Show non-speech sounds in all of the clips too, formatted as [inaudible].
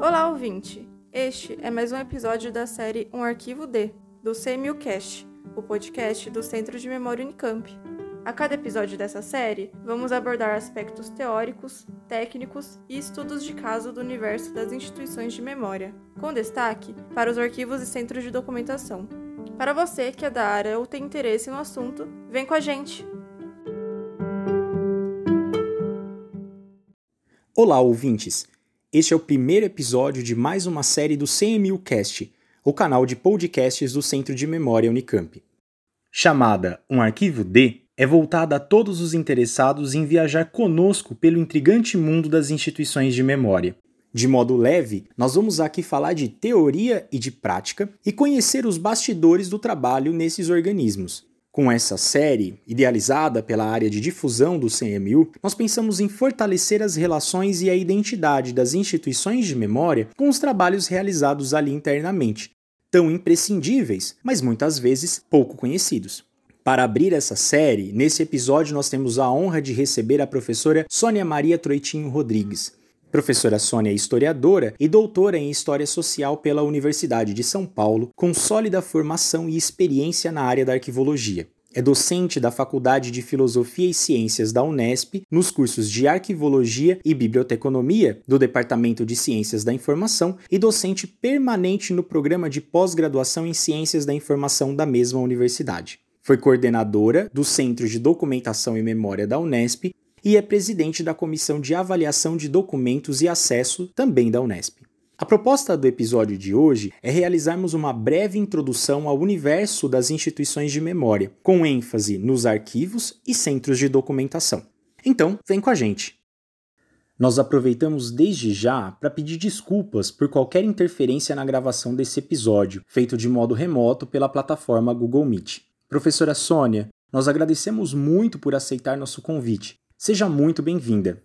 Olá, ouvinte! Este é mais um episódio da série Um Arquivo D, do CMUcast, o podcast do Centro de Memória Unicamp. A cada episódio dessa série, vamos abordar aspectos teóricos, técnicos e estudos de caso do universo das instituições de memória, com destaque para os arquivos e centros de documentação. Para você que é da área ou tem interesse no assunto, vem com a gente! Olá, ouvintes! Este é o primeiro episódio de mais uma série do CMUcast, o canal de podcasts do Centro de Memória Unicamp. Chamada Um Arquivo D, é voltada a todos os interessados em viajar conosco pelo intrigante mundo das instituições de memória. De modo leve, nós vamos aqui falar de teoria e de prática e conhecer os bastidores do trabalho nesses organismos. Com essa série, idealizada pela área de difusão do CMU, nós pensamos em fortalecer as relações e a identidade das instituições de memória com os trabalhos realizados ali internamente, tão imprescindíveis, mas muitas vezes pouco conhecidos. Para abrir essa série, nesse episódio nós temos a honra de receber a professora Sônia Maria Troitinho Rodrigues. Professora Sônia é historiadora e doutora em História Social pela Universidade de São Paulo, com sólida formação e experiência na área da arquivologia. É docente da Faculdade de Filosofia e Ciências da Unesp, nos cursos de Arquivologia e Biblioteconomia do Departamento de Ciências da Informação e docente permanente no programa de pós-graduação em Ciências da Informação da mesma universidade. Foi coordenadora do Centro de Documentação e Memória da Unesp e é presidente da Comissão de Avaliação de Documentos e Acesso, também da Unesp. A proposta do episódio de hoje é realizarmos uma breve introdução ao universo das instituições de memória, com ênfase nos arquivos e centros de documentação. Então, vem com a gente! Nós aproveitamos desde já para pedir desculpas por qualquer interferência na gravação desse episódio, feito de modo remoto pela plataforma Google Meet. Professora Sônia, nós agradecemos muito por aceitar nosso convite Seja muito bem-vinda.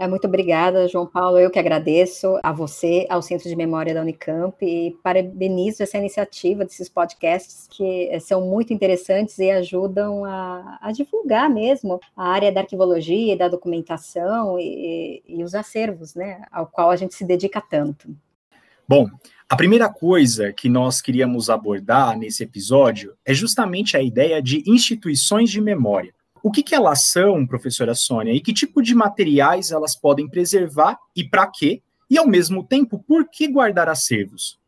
É, muito obrigada, João Paulo. Eu que agradeço a você, ao Centro de Memória da Unicamp e parabenizo essa iniciativa desses podcasts que eh, são muito interessantes e ajudam a, a divulgar mesmo a área da arquivologia e da documentação e, e os acervos, né, ao qual a gente se dedica tanto. Bom, a primeira coisa que nós queríamos abordar nesse episódio é justamente a ideia de instituições de memória. O que, que elas são, professora Sônia, e que tipo de materiais elas podem preservar e para quê? E, ao mesmo tempo, por que guardar acervos?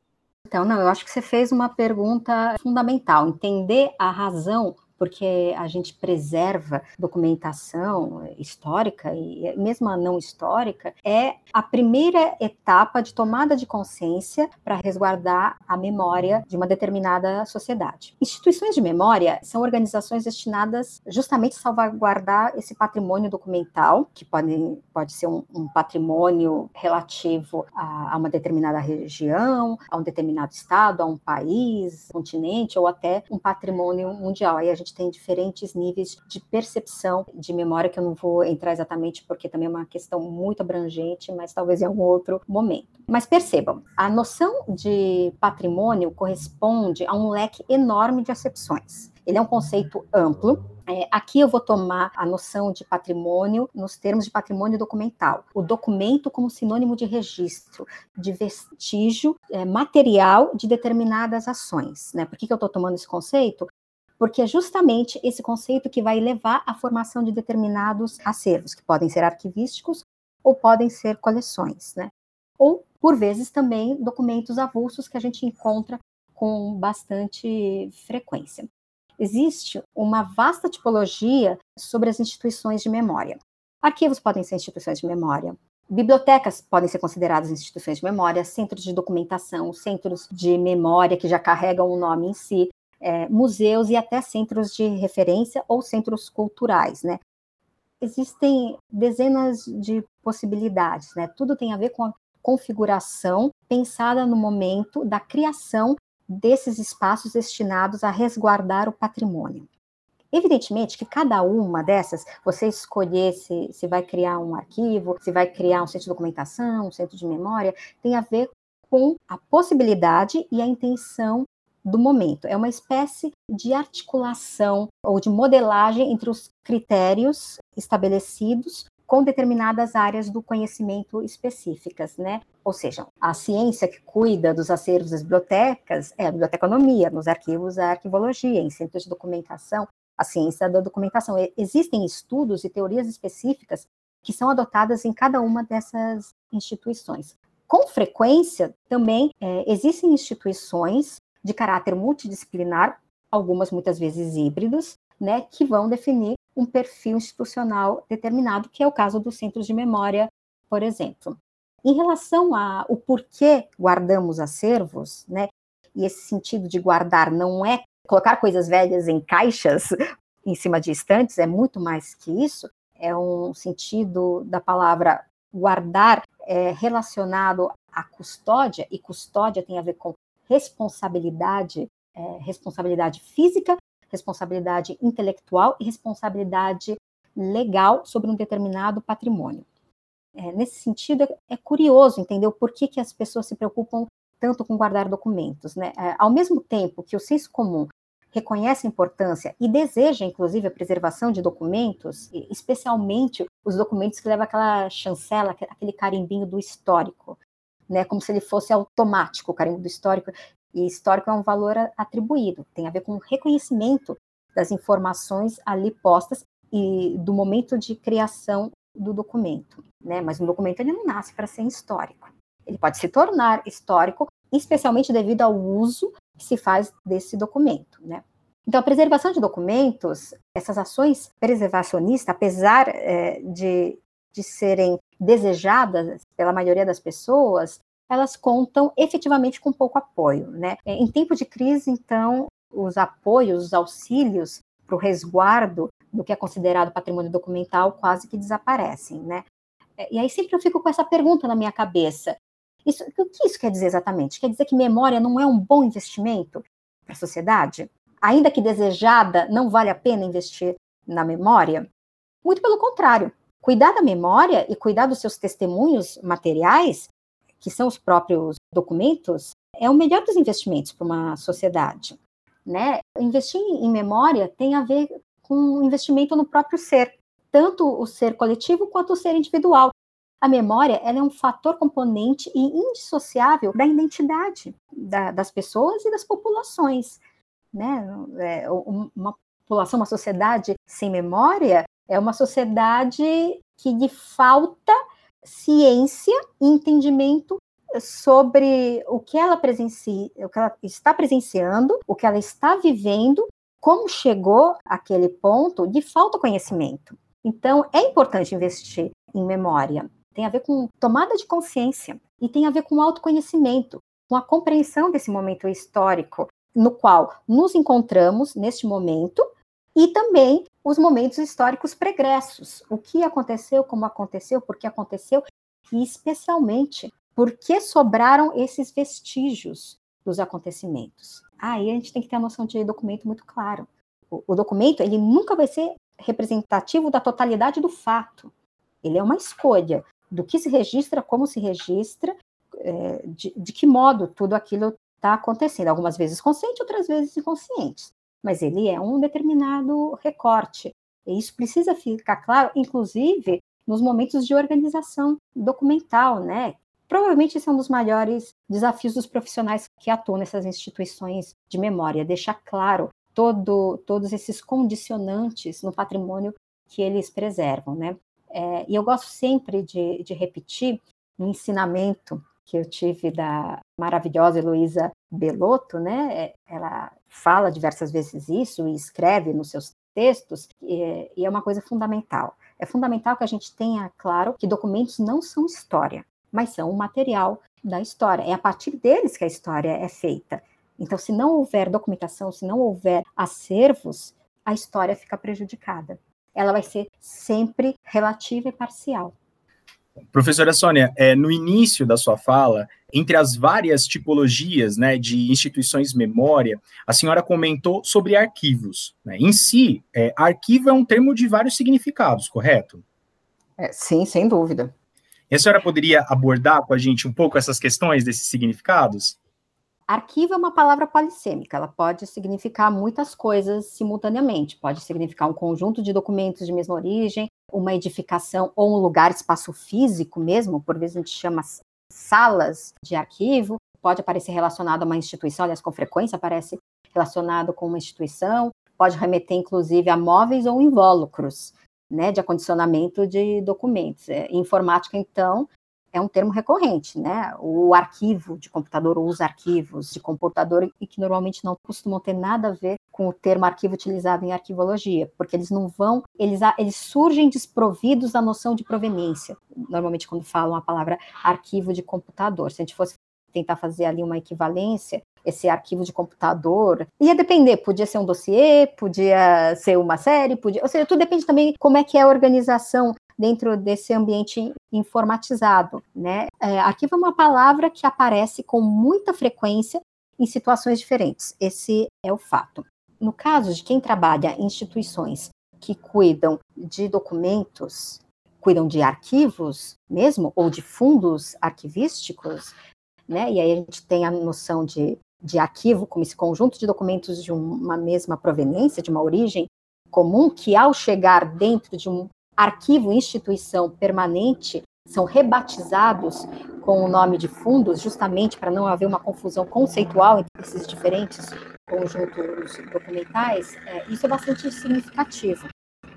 Então, não, eu acho que você fez uma pergunta fundamental. Entender a razão porque a gente preserva documentação histórica e mesmo a não histórica, é a primeira etapa de tomada de consciência para resguardar a memória de uma determinada sociedade. Instituições de memória são organizações destinadas justamente a salvaguardar esse patrimônio documental, que pode, pode ser um, um patrimônio relativo a, a uma determinada região, a um determinado estado, a um país, continente ou até um patrimônio mundial. Aí a gente gente tem diferentes níveis de percepção de memória, que eu não vou entrar exatamente porque também é uma questão muito abrangente, mas talvez em algum outro momento. Mas percebam, a noção de patrimônio corresponde a um leque enorme de acepções. Ele é um conceito amplo, é, aqui eu vou tomar a noção de patrimônio nos termos de patrimônio documental. O documento como sinônimo de registro, de vestígio é, material de determinadas ações. Né? Por que, que eu estou tomando esse conceito? Porque é justamente esse conceito que vai levar à formação de determinados acervos, que podem ser arquivísticos ou podem ser coleções, né? Ou, por vezes, também documentos avulsos que a gente encontra com bastante frequência. Existe uma vasta tipologia sobre as instituições de memória. Arquivos podem ser instituições de memória, Bibliotecas podem ser consideradas instituições de memória, centros de documentação, centros de memória que já carregam o nome em si, é, museus e até centros de referência ou centros culturais, né? Existem dezenas de possibilidades, né? Tudo tem a ver com a configuração pensada no momento da criação desses espaços destinados a resguardar o patrimônio. Evidentemente que cada uma dessas, você escolher se, se vai criar um arquivo, se vai criar um centro de documentação, um centro de memória, tem a ver com a possibilidade e a intenção do momento. É uma espécie de articulação ou de modelagem entre os critérios estabelecidos com determinadas áreas do conhecimento específicas, né? Ou seja, a ciência que cuida dos acervos das bibliotecas é a biblioteconomia, nos arquivos a arquivologia, em centros de documentação, a ciência da documentação. Existem estudos e teorias específicas que são adotadas em cada uma dessas instituições. Com frequência, também é, existem instituições de caráter multidisciplinar, algumas muitas vezes híbridos, né, que vão definir um perfil institucional determinado, que é o caso dos centros de memória, por exemplo. Em relação ao porquê guardamos acervos, né, e esse sentido de guardar não é colocar coisas velhas em caixas [laughs] em cima de estantes, é muito mais que isso, é um sentido da palavra guardar é, relacionado à custódia, e custódia tem a ver com responsabilidade, é, responsabilidade física responsabilidade intelectual e responsabilidade legal sobre um determinado patrimônio. É, nesse sentido, é, é curioso entender o porquê que as pessoas se preocupam tanto com guardar documentos. Né? É, ao mesmo tempo que o senso comum reconhece a importância e deseja, inclusive, a preservação de documentos, especialmente os documentos que levam aquela chancela, aquele carimbinho do histórico, né, como se ele fosse automático, o carimbo do histórico. E histórico é um valor atribuído, tem a ver com o reconhecimento das informações ali postas e do momento de criação do documento, né? Mas um documento ele não nasce para ser histórico. Ele pode se tornar histórico, especialmente devido ao uso que se faz desse documento, né? Então, a preservação de documentos, essas ações preservacionistas, apesar é, de, de serem desejadas pela maioria das pessoas, elas contam efetivamente com pouco apoio. Né? É, em tempo de crise, então, os apoios, os auxílios para o resguardo do que é considerado patrimônio documental quase que desaparecem. Né? É, e aí sempre eu fico com essa pergunta na minha cabeça. Isso, o que isso quer dizer exatamente? Quer dizer que memória não é um bom investimento para a sociedade? Ainda que desejada, não vale a pena investir na memória? Muito pelo contrário. Cuidar da memória e cuidar dos seus testemunhos materiais que são os próprios documentos, é o melhor dos investimentos para uma sociedade. Né? Investir em memória tem a ver com investimento no próprio ser, tanto o ser coletivo quanto o ser individual. A memória ela é um fator componente e indissociável da identidade da, das pessoas e das populações. Né? É, uma população, uma sociedade sem memória é uma sociedade que lhe falta ciência e entendimento sobre o que ela presencia, o que ela está presenciando, o que ela está vivendo, como chegou àquele ponto de falta conhecimento. Então, é importante investir em memória. Tem a ver com tomada de consciência e tem a ver com autoconhecimento, com a compreensão desse momento histórico no qual nos encontramos neste momento e também os momentos históricos pregressos. O que aconteceu, como aconteceu, por que aconteceu, e especialmente por que sobraram esses vestígios dos acontecimentos. Aí a gente tem que ter a noção de documento muito claro. O, o documento ele nunca vai ser representativo da totalidade do fato. Ele é uma escolha do que se registra, como se registra, é, de, de que modo tudo aquilo está acontecendo. Algumas vezes consciente, outras vezes inconscientes mas ele é um determinado recorte. E isso precisa ficar claro, inclusive nos momentos de organização documental, né? Provavelmente esse é um dos maiores desafios dos profissionais que atuam nessas instituições de memória, deixar claro todo, todos esses condicionantes no patrimônio que eles preservam, né? É, e eu gosto sempre de, de repetir um ensinamento que eu tive da maravilhosa Heloísa Belotto, né? É, ela fala diversas vezes isso e escreve nos seus textos, e é uma coisa fundamental. É fundamental que a gente tenha claro que documentos não são história, mas são o material da história. É a partir deles que a história é feita. Então, se não houver documentação, se não houver acervos, a história fica prejudicada. Ela vai ser sempre relativa e parcial. Professora Sônia, é, no início da sua fala, entre as várias tipologias né, de instituições memória, a senhora comentou sobre arquivos. Né? Em si, é, arquivo é um termo de vários significados, correto? É, sim, sem dúvida. E a senhora poderia abordar com a gente um pouco essas questões desses significados? Arquivo é uma palavra polissêmica, ela pode significar muitas coisas simultaneamente. Pode significar um conjunto de documentos de mesma origem, uma edificação ou um lugar, espaço físico mesmo, por vezes a gente chama salas de arquivo, pode aparecer relacionado a uma instituição, aliás, com frequência aparece relacionado com uma instituição, pode remeter inclusive a móveis ou invólucros, né, de acondicionamento de documentos. É, informática, então, é um termo recorrente, né? O arquivo de computador ou os arquivos de computador e que normalmente não costumam ter nada a ver com o termo arquivo utilizado em arquivologia, porque eles não vão, eles, eles surgem desprovidos da noção de proveniência. Normalmente quando falam a palavra arquivo de computador, se a gente fosse tentar fazer ali uma equivalência, esse arquivo de computador. Ia depender, podia ser um dossiê, podia ser uma série, podia, ou seja, tudo depende também como é que é a organização dentro desse ambiente informatizado, né? É, arquivo é uma palavra que aparece com muita frequência em situações diferentes. Esse é o fato. No caso de quem trabalha em instituições que cuidam de documentos, cuidam de arquivos mesmo, ou de fundos arquivísticos, né? E aí a gente tem a noção de, de arquivo como esse conjunto de documentos de uma mesma proveniência, de uma origem comum, que ao chegar dentro de um arquivo instituição permanente são rebatizados com o nome de fundos, justamente para não haver uma confusão conceitual entre esses diferentes conjuntos documentais, é, isso é bastante significativo,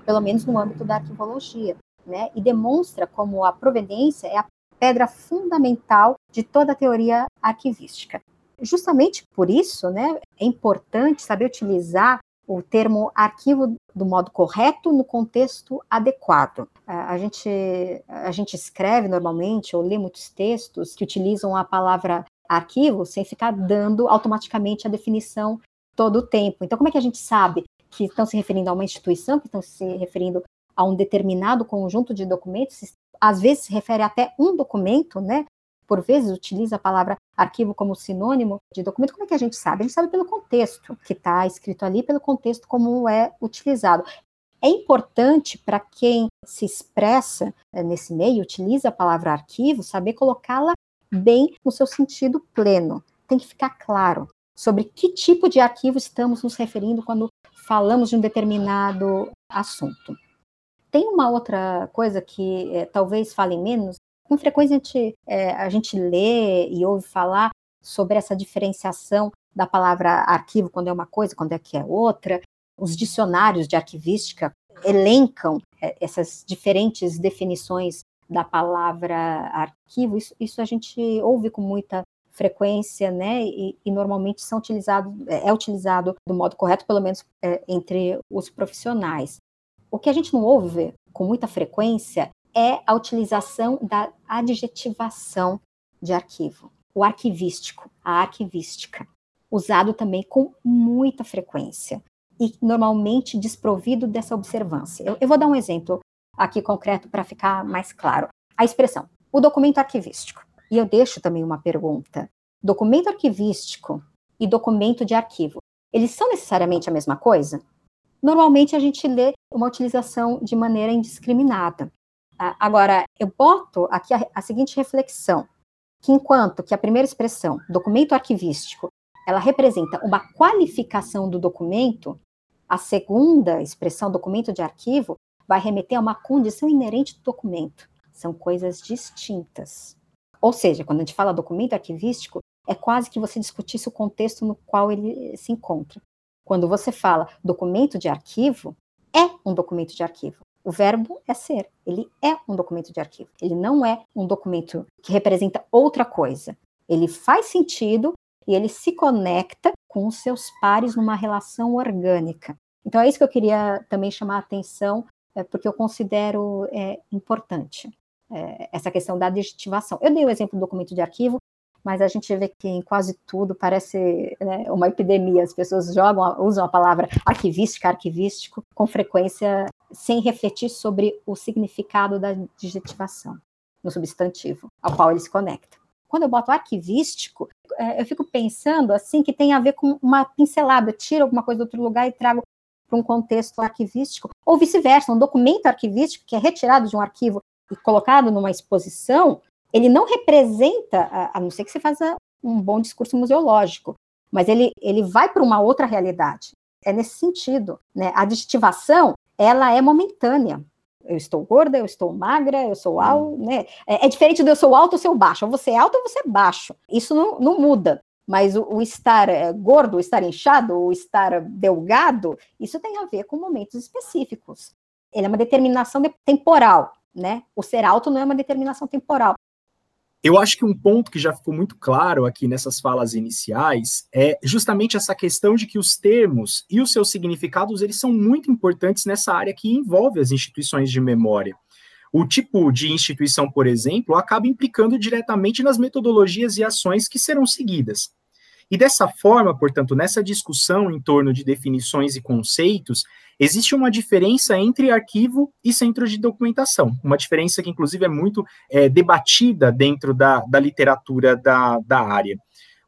pelo menos no âmbito da arquivologia, né? E demonstra como a proveniência é a pedra fundamental de toda a teoria arquivística. Justamente por isso, né, é importante saber utilizar o termo arquivo do modo correto no contexto adequado. A gente, a gente escreve normalmente ou lê muitos textos que utilizam a palavra arquivo sem ficar dando automaticamente a definição todo o tempo. Então, como é que a gente sabe que estão se referindo a uma instituição, que estão se referindo a um determinado conjunto de documentos? Às vezes se refere até um documento, né? Por vezes utiliza a palavra arquivo como sinônimo de documento, como é que a gente sabe? A gente sabe pelo contexto que está escrito ali, pelo contexto como é utilizado. É importante para quem se expressa eh, nesse meio, utiliza a palavra arquivo, saber colocá-la bem no seu sentido pleno. Tem que ficar claro sobre que tipo de arquivo estamos nos referindo quando falamos de um determinado assunto. Tem uma outra coisa que é, talvez fale menos, com frequência a gente, é, a gente lê e ouve falar sobre essa diferenciação da palavra arquivo quando é uma coisa, quando é que é outra. Os dicionários de arquivística elencam é, essas diferentes definições da palavra arquivo. Isso, isso a gente ouve com muita frequência, né? E, e normalmente são utilizados, é, é utilizado do modo correto, pelo menos é, entre os profissionais. O que a gente não ouve com muita frequência é a utilização da adjetivação de arquivo, o arquivístico, a arquivística, usado também com muita frequência e normalmente desprovido dessa observância. Eu, eu vou dar um exemplo aqui concreto para ficar mais claro. A expressão, o documento arquivístico. E eu deixo também uma pergunta. Documento arquivístico e documento de arquivo, eles são necessariamente a mesma coisa? Normalmente a gente lê uma utilização de maneira indiscriminada. Agora, eu boto aqui a, a seguinte reflexão, que enquanto que a primeira expressão, documento arquivístico, ela representa uma qualificação do documento, a segunda expressão, documento de arquivo, vai remeter a uma condição inerente do documento. São coisas distintas. Ou seja, quando a gente fala documento arquivístico, é quase que você discutisse o contexto no qual ele se encontra. Quando você fala documento de arquivo, é um documento de arquivo. O verbo é ser. Ele é um documento de arquivo. Ele não é um documento que representa outra coisa. Ele faz sentido e ele se conecta com os seus pares numa relação orgânica. Então é isso que eu queria também chamar a atenção, é, porque eu considero é, importante é, essa questão da adjetivação. Eu dei o exemplo do documento de arquivo, mas a gente vê que em quase tudo parece né, uma epidemia. As pessoas jogam, usam a palavra arquivística, arquivístico, com frequência, sem refletir sobre o significado da digitivação no substantivo ao qual ele se conecta. Quando eu boto arquivístico, é, eu fico pensando assim que tem a ver com uma pincelada, eu tiro alguma coisa do outro lugar e trago para um contexto arquivístico, ou vice-versa, um documento arquivístico que é retirado de um arquivo e colocado numa exposição, ele não representa, a não ser que você faça um bom discurso museológico, mas ele, ele vai para uma outra realidade. É nesse sentido. Né? A aditivação, ela é momentânea. Eu estou gorda, eu estou magra, eu sou alto, né? É, é, diferente de eu sou alto ou sou baixo. Ou você é alto ou você é baixo. Isso não, não muda. Mas o, o estar é, gordo, o estar inchado, o estar delgado, isso tem a ver com momentos específicos. Ele é uma determinação de, temporal, né? O ser alto não é uma determinação temporal. Eu acho que um ponto que já ficou muito claro aqui nessas falas iniciais é justamente essa questão de que os termos e os seus significados eles são muito importantes nessa área que envolve as instituições de memória. O tipo de instituição, por exemplo, acaba implicando diretamente nas metodologias e ações que serão seguidas. E dessa forma, portanto, nessa discussão em torno de definições e conceitos, existe uma diferença entre arquivo e centro de documentação, uma diferença que, inclusive, é muito é, debatida dentro da, da literatura da, da área.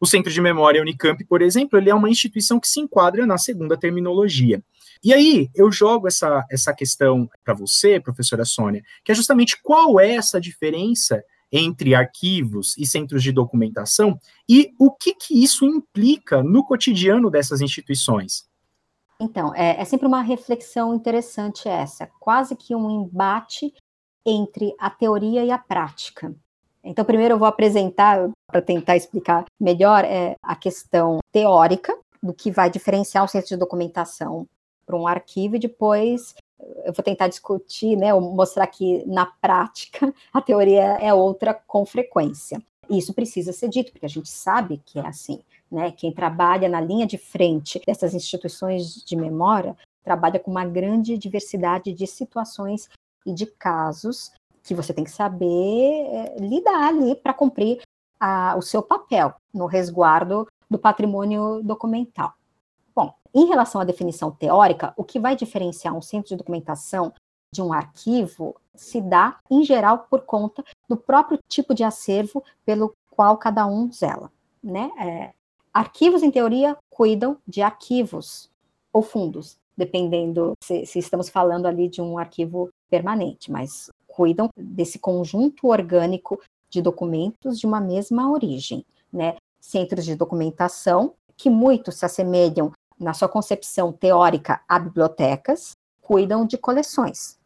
O Centro de Memória Unicamp, por exemplo, ele é uma instituição que se enquadra na segunda terminologia. E aí, eu jogo essa, essa questão para você, professora Sônia, que é justamente qual é essa diferença entre arquivos e centros de documentação e o que, que isso implica no cotidiano dessas instituições. Então, é, é sempre uma reflexão interessante essa, quase que um embate entre a teoria e a prática. Então, primeiro eu vou apresentar, para tentar explicar melhor, é, a questão teórica do que vai diferenciar o centro de documentação para um arquivo e depois eu vou tentar discutir, né, mostrar que na prática [laughs] a teoria é outra com frequência. Isso precisa ser dito, porque a gente sabe que é assim. Né? Quem trabalha na linha de frente dessas instituições de memória trabalha com uma grande diversidade de situações e de casos que você tem que saber é, lidar ali para cumprir a, o seu papel no resguardo do patrimônio documental. Bom, em relação à definição teórica, o que vai diferenciar um centro de documentação de um arquivo se dá, em geral, por conta do próprio tipo de acervo pelo qual cada um zela. Né? É, arquivos, em teoria, cuidam de arquivos ou fundos, dependendo se, se estamos falando ali de um arquivo permanente, mas cuidam desse conjunto orgânico de documentos de uma mesma origem. Né? Centros de documentação, que muito se assemelham na sua concepção teórica, a bibliotecas cuidam de coleções.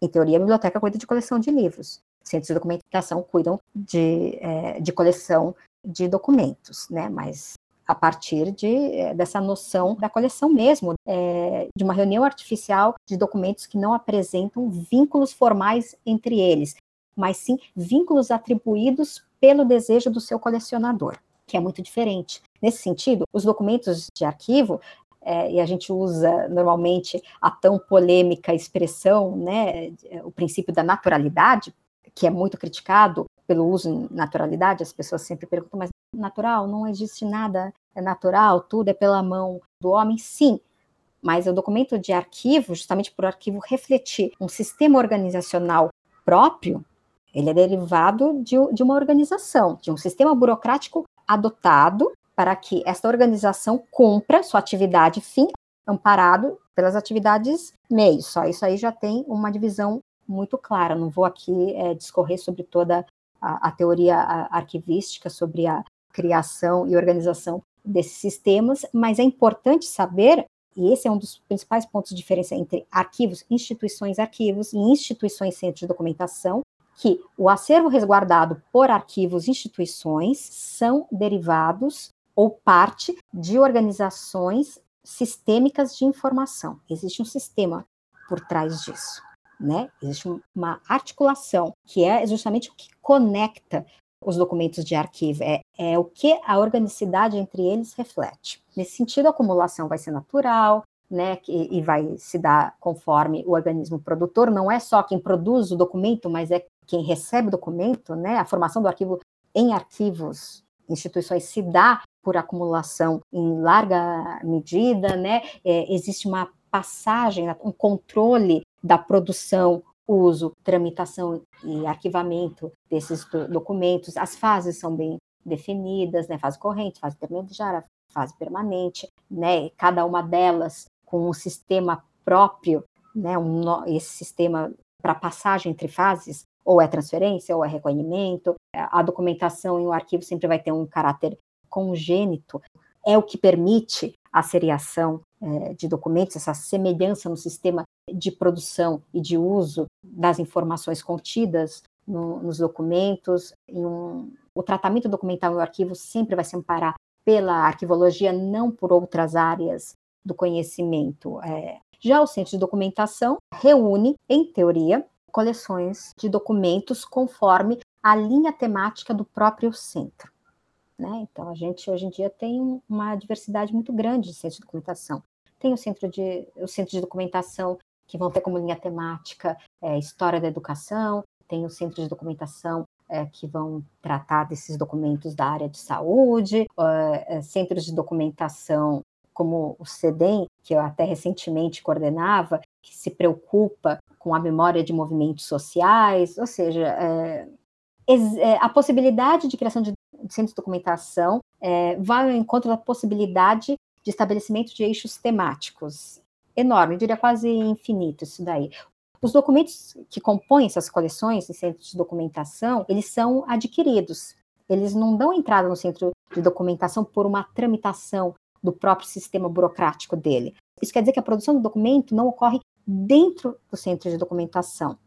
Em teoria, a biblioteca cuida de coleção de livros. Centros de documentação cuidam de, é, de coleção de documentos, né? Mas a partir de, é, dessa noção da coleção mesmo, é, de uma reunião artificial de documentos que não apresentam vínculos formais entre eles, mas sim vínculos atribuídos pelo desejo do seu colecionador que é muito diferente. Nesse sentido, os documentos de arquivo, é, e a gente usa normalmente a tão polêmica expressão, né, o princípio da naturalidade, que é muito criticado pelo uso em naturalidade, as pessoas sempre perguntam, mas natural, não existe nada é natural, tudo é pela mão do homem? Sim, mas o documento de arquivo, justamente por arquivo refletir um sistema organizacional próprio, ele é derivado de, de uma organização, de um sistema burocrático adotado para que esta organização cumpra sua atividade fim, amparado pelas atividades meios. Só isso aí já tem uma divisão muito clara. Não vou aqui é, discorrer sobre toda a, a teoria arquivística, sobre a criação e organização desses sistemas, mas é importante saber, e esse é um dos principais pontos de diferença entre arquivos, instituições arquivos e instituições centros de documentação, que o acervo resguardado por arquivos instituições são derivados ou parte de organizações sistêmicas de informação. Existe um sistema por trás disso, né? Existe uma articulação que é justamente o que conecta os documentos de arquivo, é, é o que a organicidade entre eles reflete. Nesse sentido, a acumulação vai ser natural, né, e, e vai se dar conforme o organismo produtor, não é só quem produz o documento, mas é quem recebe o documento, né, a formação do arquivo em arquivos, instituições se dá por acumulação em larga medida, né, é, existe uma passagem, um controle da produção, uso, tramitação e arquivamento desses do documentos, as fases são bem definidas, né, fase corrente, fase intermediária, fase permanente, né, cada uma delas com um sistema próprio, né, um, esse sistema para passagem entre fases, ou é transferência, ou é recolhimento. A documentação em um arquivo sempre vai ter um caráter congênito, é o que permite a seriação é, de documentos, essa semelhança no sistema de produção e de uso das informações contidas no, nos documentos. Um, o tratamento documental no arquivo sempre vai se amparar pela arquivologia, não por outras áreas do conhecimento. É, já o centro de documentação reúne, em teoria, coleções de documentos conforme a linha temática do próprio centro. Né? Então, a gente hoje em dia tem uma diversidade muito grande de centros de documentação. Tem o centro de, o centro de documentação que vão ter como linha temática é, história da educação, tem o centro de documentação é, que vão tratar desses documentos da área de saúde, é, centros de documentação como o CEDEM, que eu até recentemente coordenava, que se preocupa com a memória de movimentos sociais, ou seja, é, é, a possibilidade de criação de centros de documentação é, vai ao encontro da possibilidade de estabelecimento de eixos temáticos. Enorme, eu diria quase infinito isso daí. Os documentos que compõem essas coleções em centros de documentação, eles são adquiridos. Eles não dão entrada no centro de documentação por uma tramitação do próprio sistema burocrático dele. Isso quer dizer que a produção do documento não ocorre dentro do centro de documentação.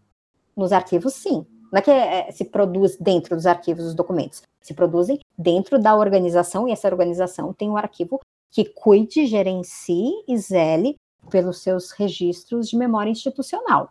Nos arquivos, sim. Não é que é, se produz dentro dos arquivos os documentos, se produzem dentro da organização e essa organização tem um arquivo que cuide, gerencie e zele pelos seus registros de memória institucional.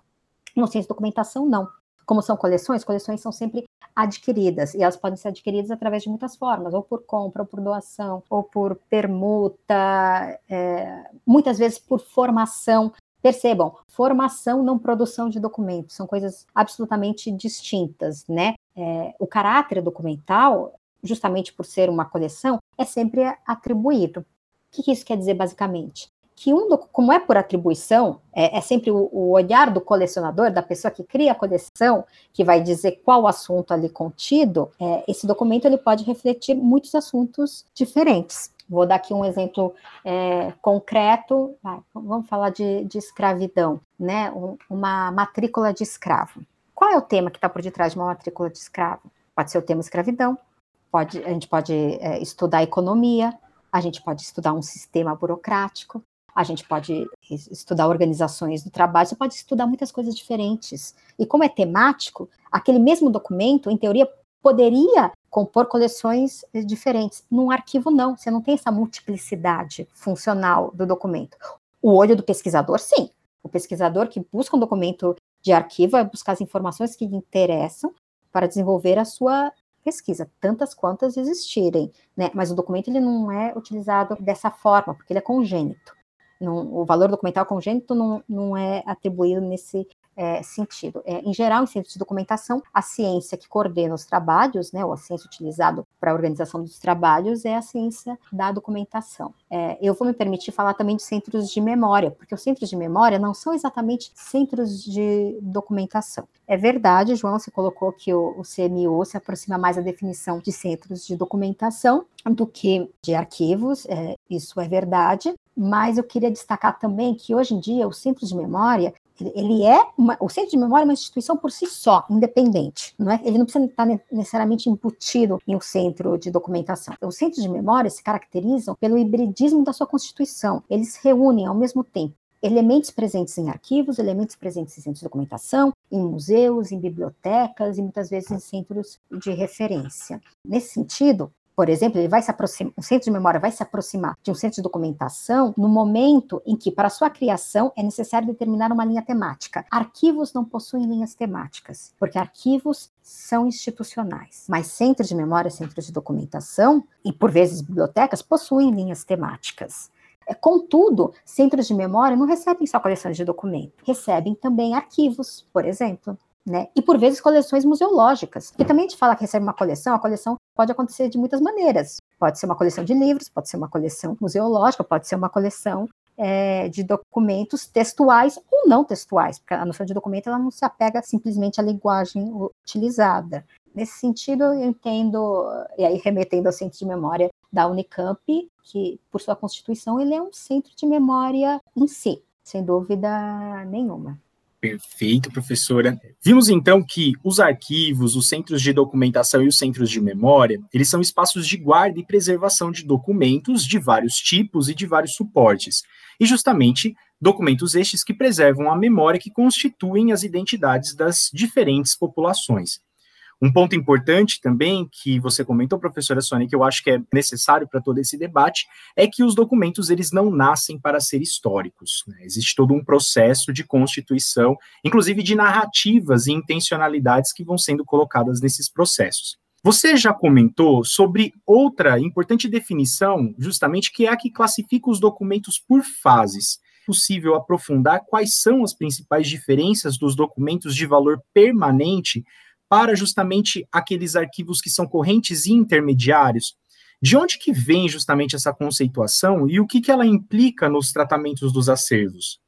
No centro de documentação, não. Como são coleções, coleções são sempre adquiridas e elas podem ser adquiridas através de muitas formas, ou por compra, ou por doação, ou por permuta, é, muitas vezes por formação Percebam, formação, não produção de documentos, são coisas absolutamente distintas, né? É, o caráter documental, justamente por ser uma coleção, é sempre atribuído. O que, isso quer dizer, basicamente? Que um, como é por atribuição, é, é sempre o, o, olhar do colecionador, da pessoa que cria a coleção, que vai dizer qual assunto ali contido, é, esse documento ele pode refletir muitos assuntos diferentes. Vou dar aqui um exemplo é, concreto. Vai, vamos falar de, de escravidão, né? Um, uma matrícula de escravo. Qual é o tema que está por detrás de uma matrícula de escravo? Pode ser o tema escravidão. Pode, a gente pode é, estudar economia. A gente pode estudar um sistema burocrático. A gente pode estudar organizações do trabalho. Você pode estudar muitas coisas diferentes. E como é temático, aquele mesmo documento, em teoria, poderia compor coleções diferentes. Num arquivo, não, você não tem essa multiplicidade funcional do documento. O olho do pesquisador, sim. O pesquisador que busca um documento de arquivo vai buscar as informações que lhe interessam para desenvolver a sua pesquisa, tantas quantas existirem, né? Mas o documento ele não é utilizado dessa forma, porque ele é congênito. Não, o valor documental congênito não, não é atribuído nesse é, sentido. É, em geral, em centros de documentação, a ciência que coordena os trabalhos, né, ou a ciência utilizada para a organização dos trabalhos, é a ciência da documentação. É, eu vou me permitir falar também de centros de memória, porque os centros de memória não são exatamente centros de documentação. É verdade, João, você colocou que o, o CMU se aproxima mais da definição de centros de documentação do que de arquivos, é, isso é verdade, mas eu queria destacar também que hoje em dia os centros de memória ele é uma, o centro de memória é uma instituição por si só, independente. Não é? Ele não precisa estar necessariamente embutido em um centro de documentação. Os centros de memória se caracterizam pelo hibridismo da sua constituição. Eles reúnem ao mesmo tempo elementos presentes em arquivos, elementos presentes em centros de documentação, em museus, em bibliotecas e muitas vezes em centros de referência. Nesse sentido, por exemplo, ele vai se aproximar, um centro de memória vai se aproximar de um centro de documentação no momento em que, para sua criação, é necessário determinar uma linha temática. Arquivos não possuem linhas temáticas, porque arquivos são institucionais, mas centros de memória, centros de documentação e, por vezes, bibliotecas possuem linhas temáticas. É, contudo, centros de memória não recebem só coleções de documentos, recebem também arquivos, por exemplo né? E por vezes coleções museológicas. Porque também a gente fala que recebe uma coleção, a coleção pode acontecer de muitas maneiras. Pode ser uma coleção de livros, pode ser uma coleção museológica, pode ser uma coleção é, de documentos textuais ou não textuais, porque a noção de documento ela não se apega simplesmente à linguagem utilizada. Nesse sentido, eu entendo, e aí remetendo ao centro de memória da Unicamp, que por sua constituição ele é um centro de memória em si, sem dúvida nenhuma. Perfeito, professora. Vimos então que os arquivos, os centros de documentação e os centros de memória, eles são espaços de guarda e preservação de documentos de vários tipos e de vários suportes. E justamente documentos estes que preservam a memória que constituem as identidades das diferentes populações. Um ponto importante também que você comentou, professora Sônia, que eu acho que é necessário para todo esse debate, é que os documentos eles não nascem para ser históricos. Né? Existe todo um processo de constituição, inclusive de narrativas e intencionalidades que vão sendo colocadas nesses processos. Você já comentou sobre outra importante definição, justamente que é a que classifica os documentos por fases. É possível aprofundar quais são as principais diferenças dos documentos de valor permanente para justamente aqueles arquivos que são correntes e intermediários. De onde que vem justamente essa conceituação e o que, que ela implica nos tratamentos dos acervos?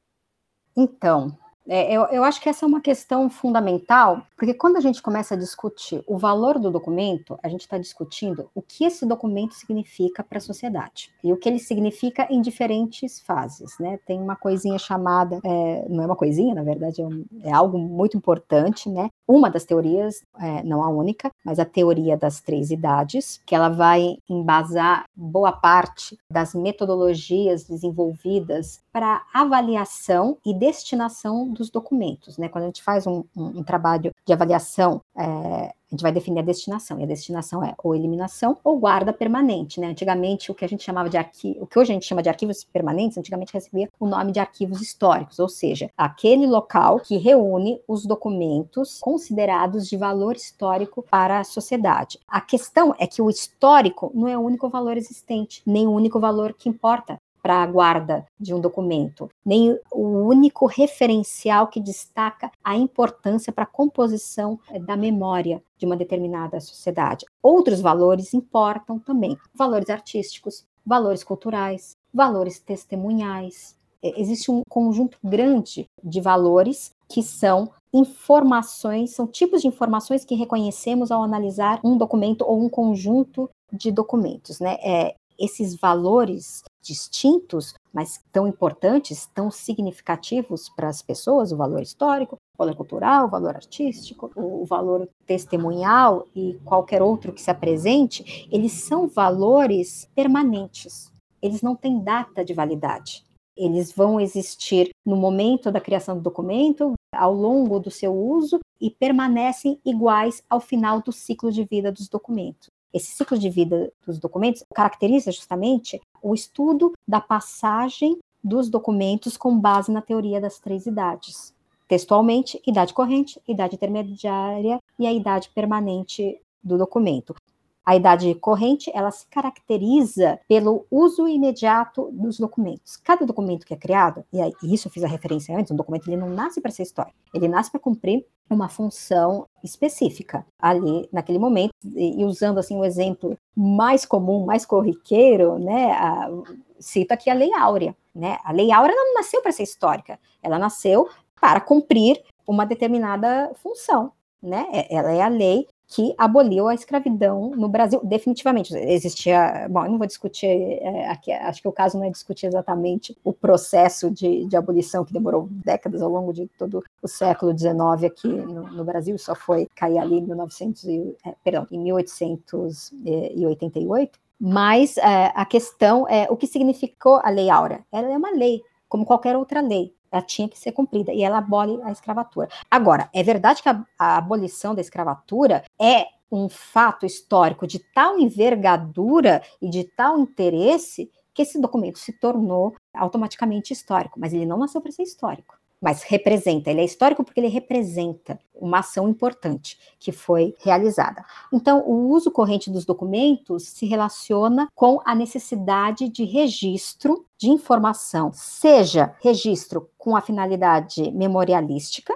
Então, é, eu, eu, acho que essa é uma questão fundamental, porque quando a gente começa a discutir o valor do documento, a gente está discutindo o que esse documento significa para a sociedade e o que ele significa em diferentes fases. Né? Tem uma coisinha chamada, é, não é uma coisinha, na verdade, é, um, é algo muito importante, né? Uma das teorias, é, não a única, mas a teoria das três idades, que ela vai embasar boa parte das metodologias desenvolvidas para avaliação e destinação dos documentos. Né? Quando a gente faz um, um, um trabalho de avaliação é, a gente vai definir a destinação, e a destinação é ou eliminação ou guarda permanente, né? Antigamente, o que a gente chamava de arquivo, o que hoje a gente chama de arquivos permanentes, antigamente recebia o nome de arquivos históricos, ou seja, aquele local que reúne os documentos considerados de valor histórico para a sociedade. A questão é que o histórico não é o único valor existente, nem o único valor que importa para a guarda de um documento, nem o único referencial que destaca a importância para a composição eh, da memória de uma determinada sociedade. Outros valores importam também, valores artísticos, valores culturais, valores testemunhais. Existe um conjunto grande de valores que são informações, são tipos de informações que reconhecemos ao analisar um documento ou um conjunto de documentos, né? É, esses valores distintos, mas tão importantes, tão significativos para as pessoas, o valor histórico, o valor cultural, o valor artístico, o valor testemunhal e qualquer outro que se apresente, eles são valores permanentes. Eles não têm data de validade. Eles vão existir no momento da criação do documento, ao longo do seu uso e permanecem iguais ao final do ciclo de vida dos documentos. Esse ciclo de vida dos documentos caracteriza justamente o estudo da passagem dos documentos com base na teoria das três idades. Textualmente, idade corrente, idade intermediária e a idade permanente do documento. A idade corrente, ela se caracteriza pelo uso imediato dos documentos. Cada documento que é criado, e isso eu fiz a referência antes, um documento ele não nasce para ser história, ele nasce para cumprir uma função específica ali naquele momento e, usando assim o um exemplo mais comum, mais corriqueiro, né? A, cito aqui a Lei Áurea, né? A Lei Áurea não nasceu para ser histórica, ela nasceu para cumprir uma determinada função, né? É, ela é a lei que aboliu a escravidão no Brasil, definitivamente. Existia, bom, eu não vou discutir é, aqui, acho que o caso não é discutir exatamente o processo de, de abolição que demorou décadas ao longo de todo o século XIX aqui no, no Brasil, só foi cair ali em 1900 e, é, perdão, em 1888. Mas é, a questão é o que significou a Lei Áurea. Ela é uma lei, como qualquer outra lei ela tinha que ser cumprida e ela abole a escravatura. Agora, é verdade que a, a abolição da escravatura é um fato histórico de tal envergadura e de tal interesse que esse documento se tornou automaticamente histórico, mas ele não nasceu para ser histórico mas representa, ele é histórico porque ele representa uma ação importante que foi realizada. Então, o uso corrente dos documentos se relaciona com a necessidade de registro de informação, seja registro com a finalidade memorialística,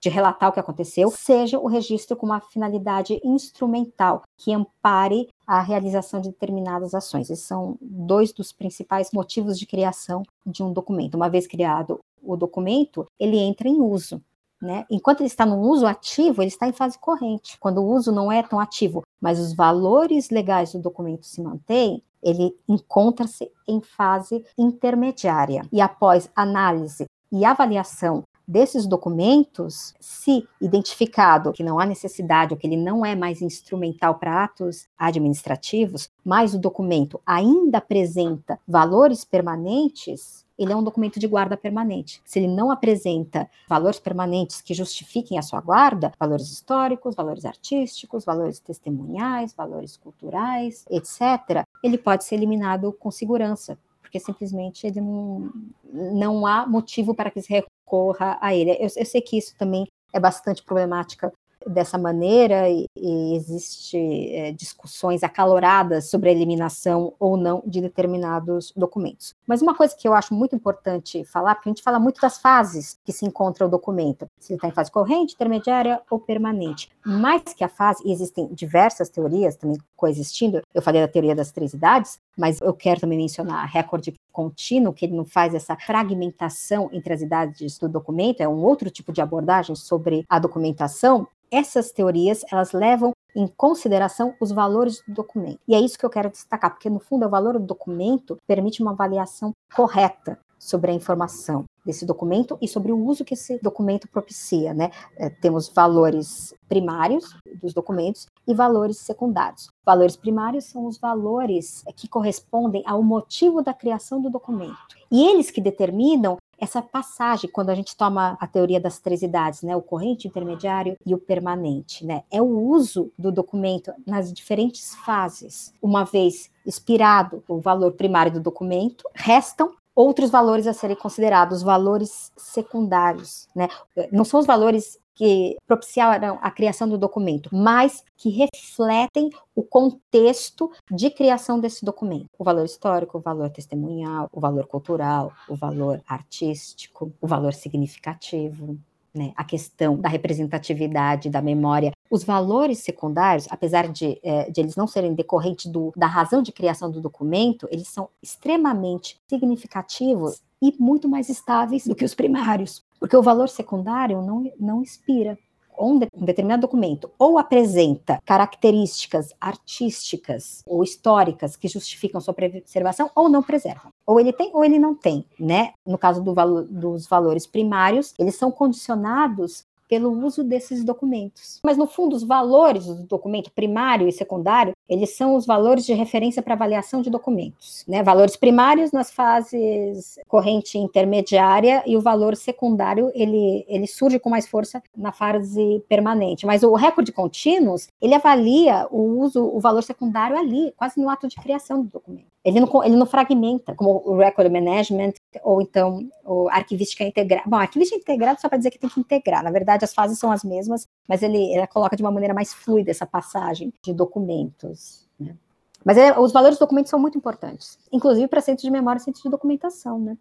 de relatar o que aconteceu, seja o registro com uma finalidade instrumental, que ampare a realização de determinadas ações. Esses são dois dos principais motivos de criação de um documento. Uma vez criado o documento, ele entra em uso. Né? Enquanto ele está no uso ativo, ele está em fase corrente. Quando o uso não é tão ativo, mas os valores legais do documento se mantêm, ele encontra-se em fase intermediária. E após análise e avaliação desses documentos, se identificado que não há necessidade ou que ele não é mais instrumental para atos administrativos, mas o documento ainda apresenta valores permanentes, ele é um documento de guarda permanente. Se ele não apresenta valores permanentes que justifiquem a sua guarda, valores históricos, valores artísticos, valores testemunhais, valores culturais, etc., ele pode ser eliminado com segurança, porque simplesmente ele não, não há motivo para que se recorra a ele. Eu, eu sei que isso também é bastante problemática dessa maneira e, e existe é, discussões acaloradas sobre a eliminação ou não de determinados documentos. Mas uma coisa que eu acho muito importante falar, porque a gente fala muito das fases que se encontra o documento, se ele está em fase corrente, intermediária ou permanente. Mais que a fase, e existem diversas teorias também coexistindo, eu falei da teoria das três idades, mas eu quero também mencionar recorde contínuo, que ele não faz essa fragmentação entre as idades do documento, é um outro tipo de abordagem sobre a documentação, essas teorias, elas levam em consideração os valores do documento. E é isso que eu quero destacar, porque no fundo o valor do documento permite uma avaliação correta sobre a informação desse documento e sobre o uso que esse documento propicia, né? É, temos valores primários dos documentos e valores secundários. Valores primários são os valores que correspondem ao motivo da criação do documento. E eles que determinam essa passagem, quando a gente toma a teoria das três idades, né, o corrente, intermediário e o permanente, né, é o uso do documento nas diferentes fases. Uma vez expirado o valor primário do documento, restam outros valores a serem considerados, valores secundários, né? Não são os valores que propiciaram a criação do documento, mas que refletem o contexto de criação desse documento. O valor histórico, o valor testemunhal, o valor cultural, o valor artístico, o valor significativo. Né, a questão da representatividade da memória. Os valores secundários, apesar de, é, de eles não serem decorrentes do, da razão de criação do documento, eles são extremamente significativos e muito mais estáveis do que os primários, porque o valor secundário não, não expira. Um, determinado documento ou apresenta características artísticas ou históricas que justificam sua preservação ou não preservam. Ou ele tem ou ele não tem, né? No caso do valo, dos valores primários, eles são condicionados pelo uso desses documentos. Mas, no fundo, os valores do documento primário e secundário, eles são os valores de referência para avaliação de documentos. Né? Valores primários nas fases corrente intermediária e o valor secundário, ele, ele surge com mais força na fase permanente. Mas o recorde contínuo, ele avalia o uso, o valor secundário ali, quase no ato de criação do documento. Ele não, ele não fragmenta, como o record management, ou então o arquivística integrada. Bom, arquivística integrada só para dizer que tem que integrar. Na verdade, as fases são as mesmas, mas ele, ele coloca de uma maneira mais fluida essa passagem de documentos. Né? Mas é, os valores dos documentos são muito importantes, inclusive para centros de memória e centros de documentação, né?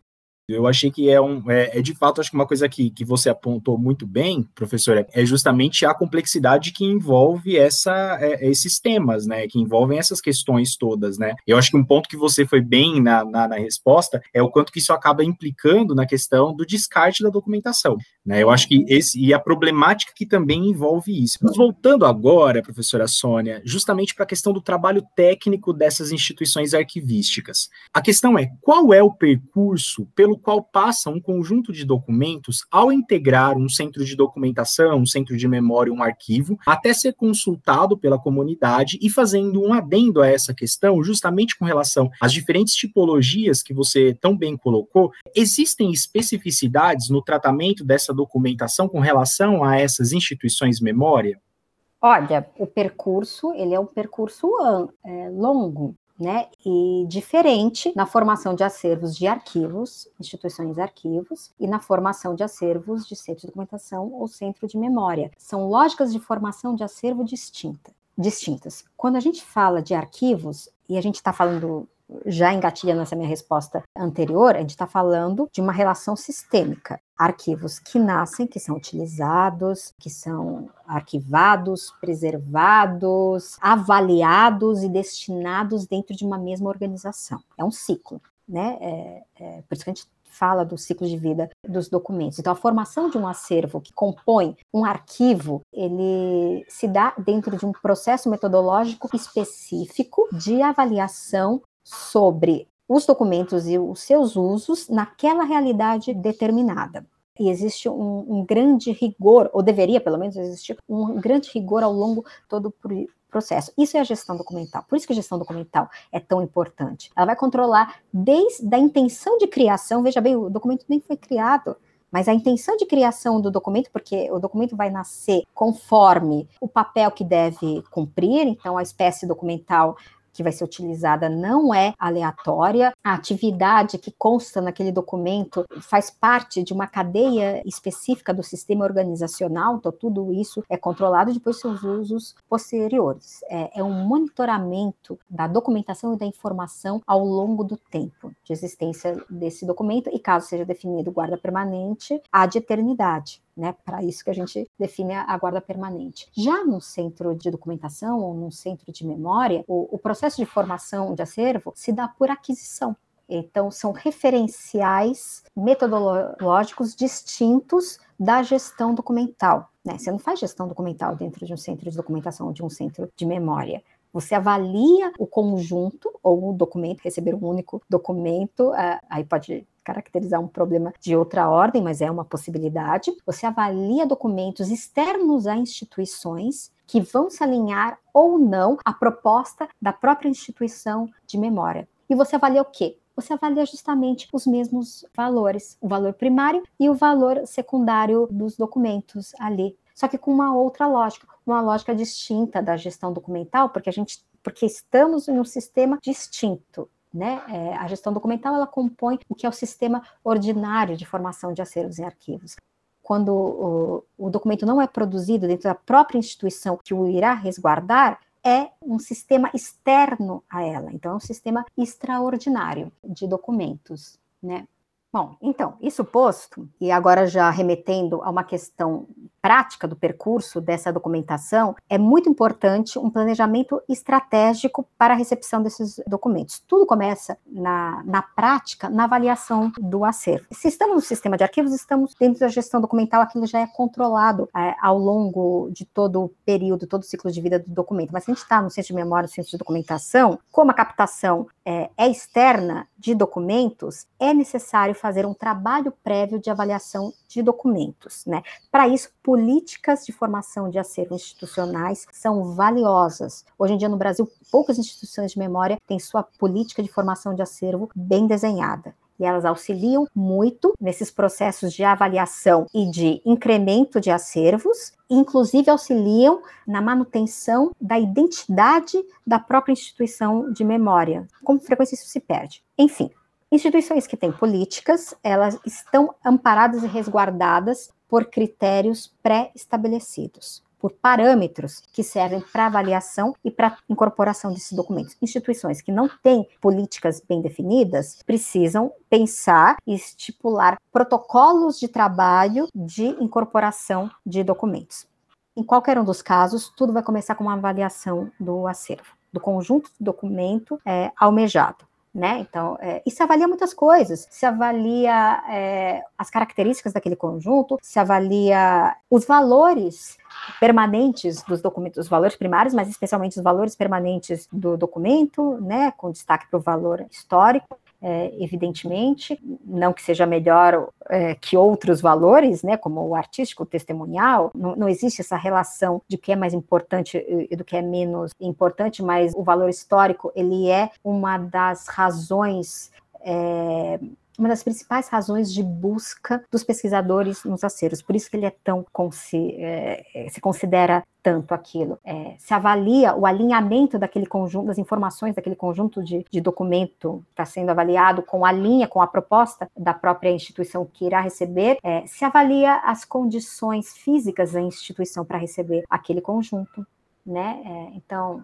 Eu achei que é, um, é, é, de fato, acho que uma coisa que, que você apontou muito bem, professora, é justamente a complexidade que envolve essa, é, esses temas, né? Que envolvem essas questões todas, né? Eu acho que um ponto que você foi bem na, na, na resposta é o quanto que isso acaba implicando na questão do descarte da documentação. Né? Eu acho que esse e a problemática que também envolve isso. Mas voltando agora, professora Sônia, justamente para a questão do trabalho técnico dessas instituições arquivísticas. A questão é qual é o percurso pelo qual passa um conjunto de documentos ao integrar um centro de documentação, um centro de memória, um arquivo, até ser consultado pela comunidade e fazendo um adendo a essa questão, justamente com relação às diferentes tipologias que você tão bem colocou, existem especificidades no tratamento dessa documentação com relação a essas instituições memória? Olha, o percurso, ele é um percurso é, longo né, e diferente na formação de acervos de arquivos, instituições de arquivos, e na formação de acervos de centro de documentação ou centro de memória. São lógicas de formação de acervo distinta, distintas. Quando a gente fala de arquivos, e a gente está falando já engatilhando essa minha resposta anterior, a gente está falando de uma relação sistêmica. Arquivos que nascem, que são utilizados, que são arquivados, preservados, avaliados e destinados dentro de uma mesma organização. É um ciclo, né? É, é, por isso que a gente fala do ciclo de vida dos documentos. Então, a formação de um acervo que compõe um arquivo, ele se dá dentro de um processo metodológico específico de avaliação sobre os documentos e os seus usos naquela realidade determinada. e existe um, um, grande rigor, ou deveria pelo menos existir um grande rigor ao longo todo o processo. Isso é a gestão documental. Por isso que a gestão documental é tão importante. Ela vai controlar desde a intenção de criação, veja bem, o documento nem foi criado, mas a intenção de criação do documento, porque o documento vai nascer conforme o papel que deve cumprir, então a espécie documental que vai ser utilizada não é aleatória, a atividade que consta naquele documento faz parte de uma cadeia específica do sistema organizacional, então tudo isso é controlado depois seus usos posteriores. É, é um monitoramento da documentação e da informação ao longo do tempo de existência desse documento, e caso seja definido guarda permanente, há de eternidade né? Para isso que a gente define a guarda permanente. Já no centro de documentação ou no centro de memória, o, o processo de formação de acervo se dá por aquisição. Então, são referenciais metodológicos distintos da gestão documental. Né? Você não faz gestão documental dentro de um centro de documentação ou de um centro de memória. Você avalia o conjunto ou o documento, receber um único documento, uh, aí pode caracterizar um problema de outra ordem, mas é uma possibilidade. Você avalia documentos externos a instituições que vão se alinhar ou não à proposta da própria instituição de memória. E você avalia o quê? Você avalia justamente os mesmos valores, o valor primário e o valor secundário dos documentos ali só que com uma outra lógica, uma lógica distinta da gestão documental, porque a gente, porque estamos em um sistema distinto. Né? É, a gestão documental ela compõe o que é o sistema ordinário de formação de acervos e arquivos. Quando o, o documento não é produzido dentro da própria instituição que o irá resguardar, é um sistema externo a ela. Então, é um sistema extraordinário de documentos, né? Bom, então, isso posto, e agora já remetendo a uma questão prática do percurso dessa documentação, é muito importante um planejamento estratégico para a recepção desses documentos. Tudo começa na, na prática, na avaliação do acervo. Se estamos no sistema de arquivos, estamos dentro da gestão documental, aquilo já é controlado é, ao longo de todo o período, todo o ciclo de vida do documento. Mas se a gente está no centro de memória, no centro de documentação, como a captação é, é externa de documentos, é necessário fazer um trabalho prévio de avaliação de documentos. Né? Para isso, políticas de formação de acervo institucionais são valiosas. Hoje em dia, no Brasil, poucas instituições de memória têm sua política de formação de acervo bem desenhada e elas auxiliam muito nesses processos de avaliação e de incremento de acervos, inclusive auxiliam na manutenção da identidade da própria instituição de memória. Com frequência isso se perde. Enfim, instituições que têm políticas, elas estão amparadas e resguardadas por critérios pré-estabelecidos, por parâmetros que servem para avaliação e para incorporação desses documentos. Instituições que não têm políticas bem definidas precisam pensar e estipular protocolos de trabalho de incorporação de documentos. Em qualquer um dos casos, tudo vai começar com uma avaliação do acervo, do conjunto do documento é, almejado né? Então, é, se avalia muitas coisas. Se avalia é, as características daquele conjunto, se avalia os valores permanentes dos documentos, os valores primários, mas especialmente os valores permanentes do documento, né? Com destaque para o valor histórico é, evidentemente, não que seja melhor é, que outros valores, né, como o artístico, o testemunial, não, não, existe essa relação de que é mais importante e do que é menos importante, mas o valor histórico, ele é uma das razões é, uma das principais razões de busca dos pesquisadores nos acervos. Por isso que ele é tão é, se considera tanto aquilo. É, se avalia o alinhamento daquele conjunto, das informações daquele conjunto de, de documento que está sendo avaliado com a linha, com a proposta da própria instituição que irá receber, é, se avalia as condições físicas da instituição para receber aquele conjunto né? É, então,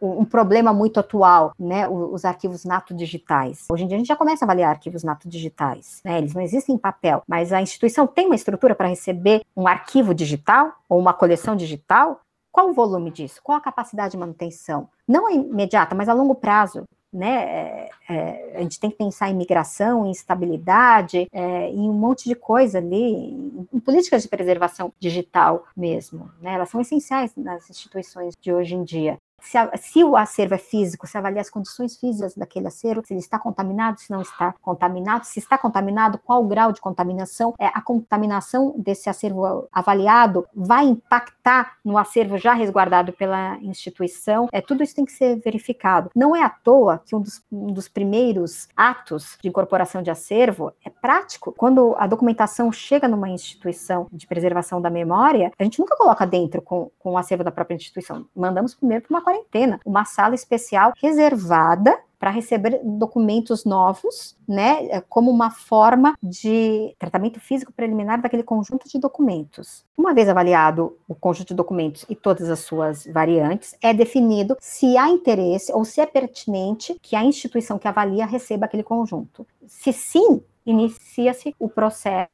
um problema muito atual, né? Os arquivos nato digitais. Hoje em dia a gente já começa a avaliar arquivos nato digitais, né? Eles não existem em papel, mas a instituição tem uma estrutura para receber um arquivo digital ou uma coleção digital. Qual o volume disso? Qual a capacidade de manutenção? Não é imediata, mas a longo prazo né? É, é, a gente tem que pensar em migração, em estabilidade, é, em um monte de coisa ali, em, em, políticas de preservação digital mesmo, né? Elas são essenciais nas instituições de hoje em dia. Se, a, se, o acervo é físico, se avalia as condições físicas daquele acervo, se ele está contaminado, se não está contaminado, se está contaminado, qual o grau de contaminação, é, a contaminação desse acervo avaliado vai impactar no acervo já resguardado pela instituição, é, tudo isso tem que ser verificado. Não é à toa que um dos, um dos primeiros atos de incorporação de acervo é prático. Quando a documentação chega numa instituição de preservação da memória, a gente nunca coloca dentro com, com o acervo da própria instituição. Mandamos primeiro para uma quarentena, uma sala especial reservada para receber documentos novos, né, é, como uma forma de tratamento físico preliminar daquele conjunto de documentos. Uma vez avaliado o conjunto de documentos e todas as suas variantes, é definido se há interesse ou se é pertinente que a instituição que avalia receba aquele conjunto. Se sim, inicia-se o processo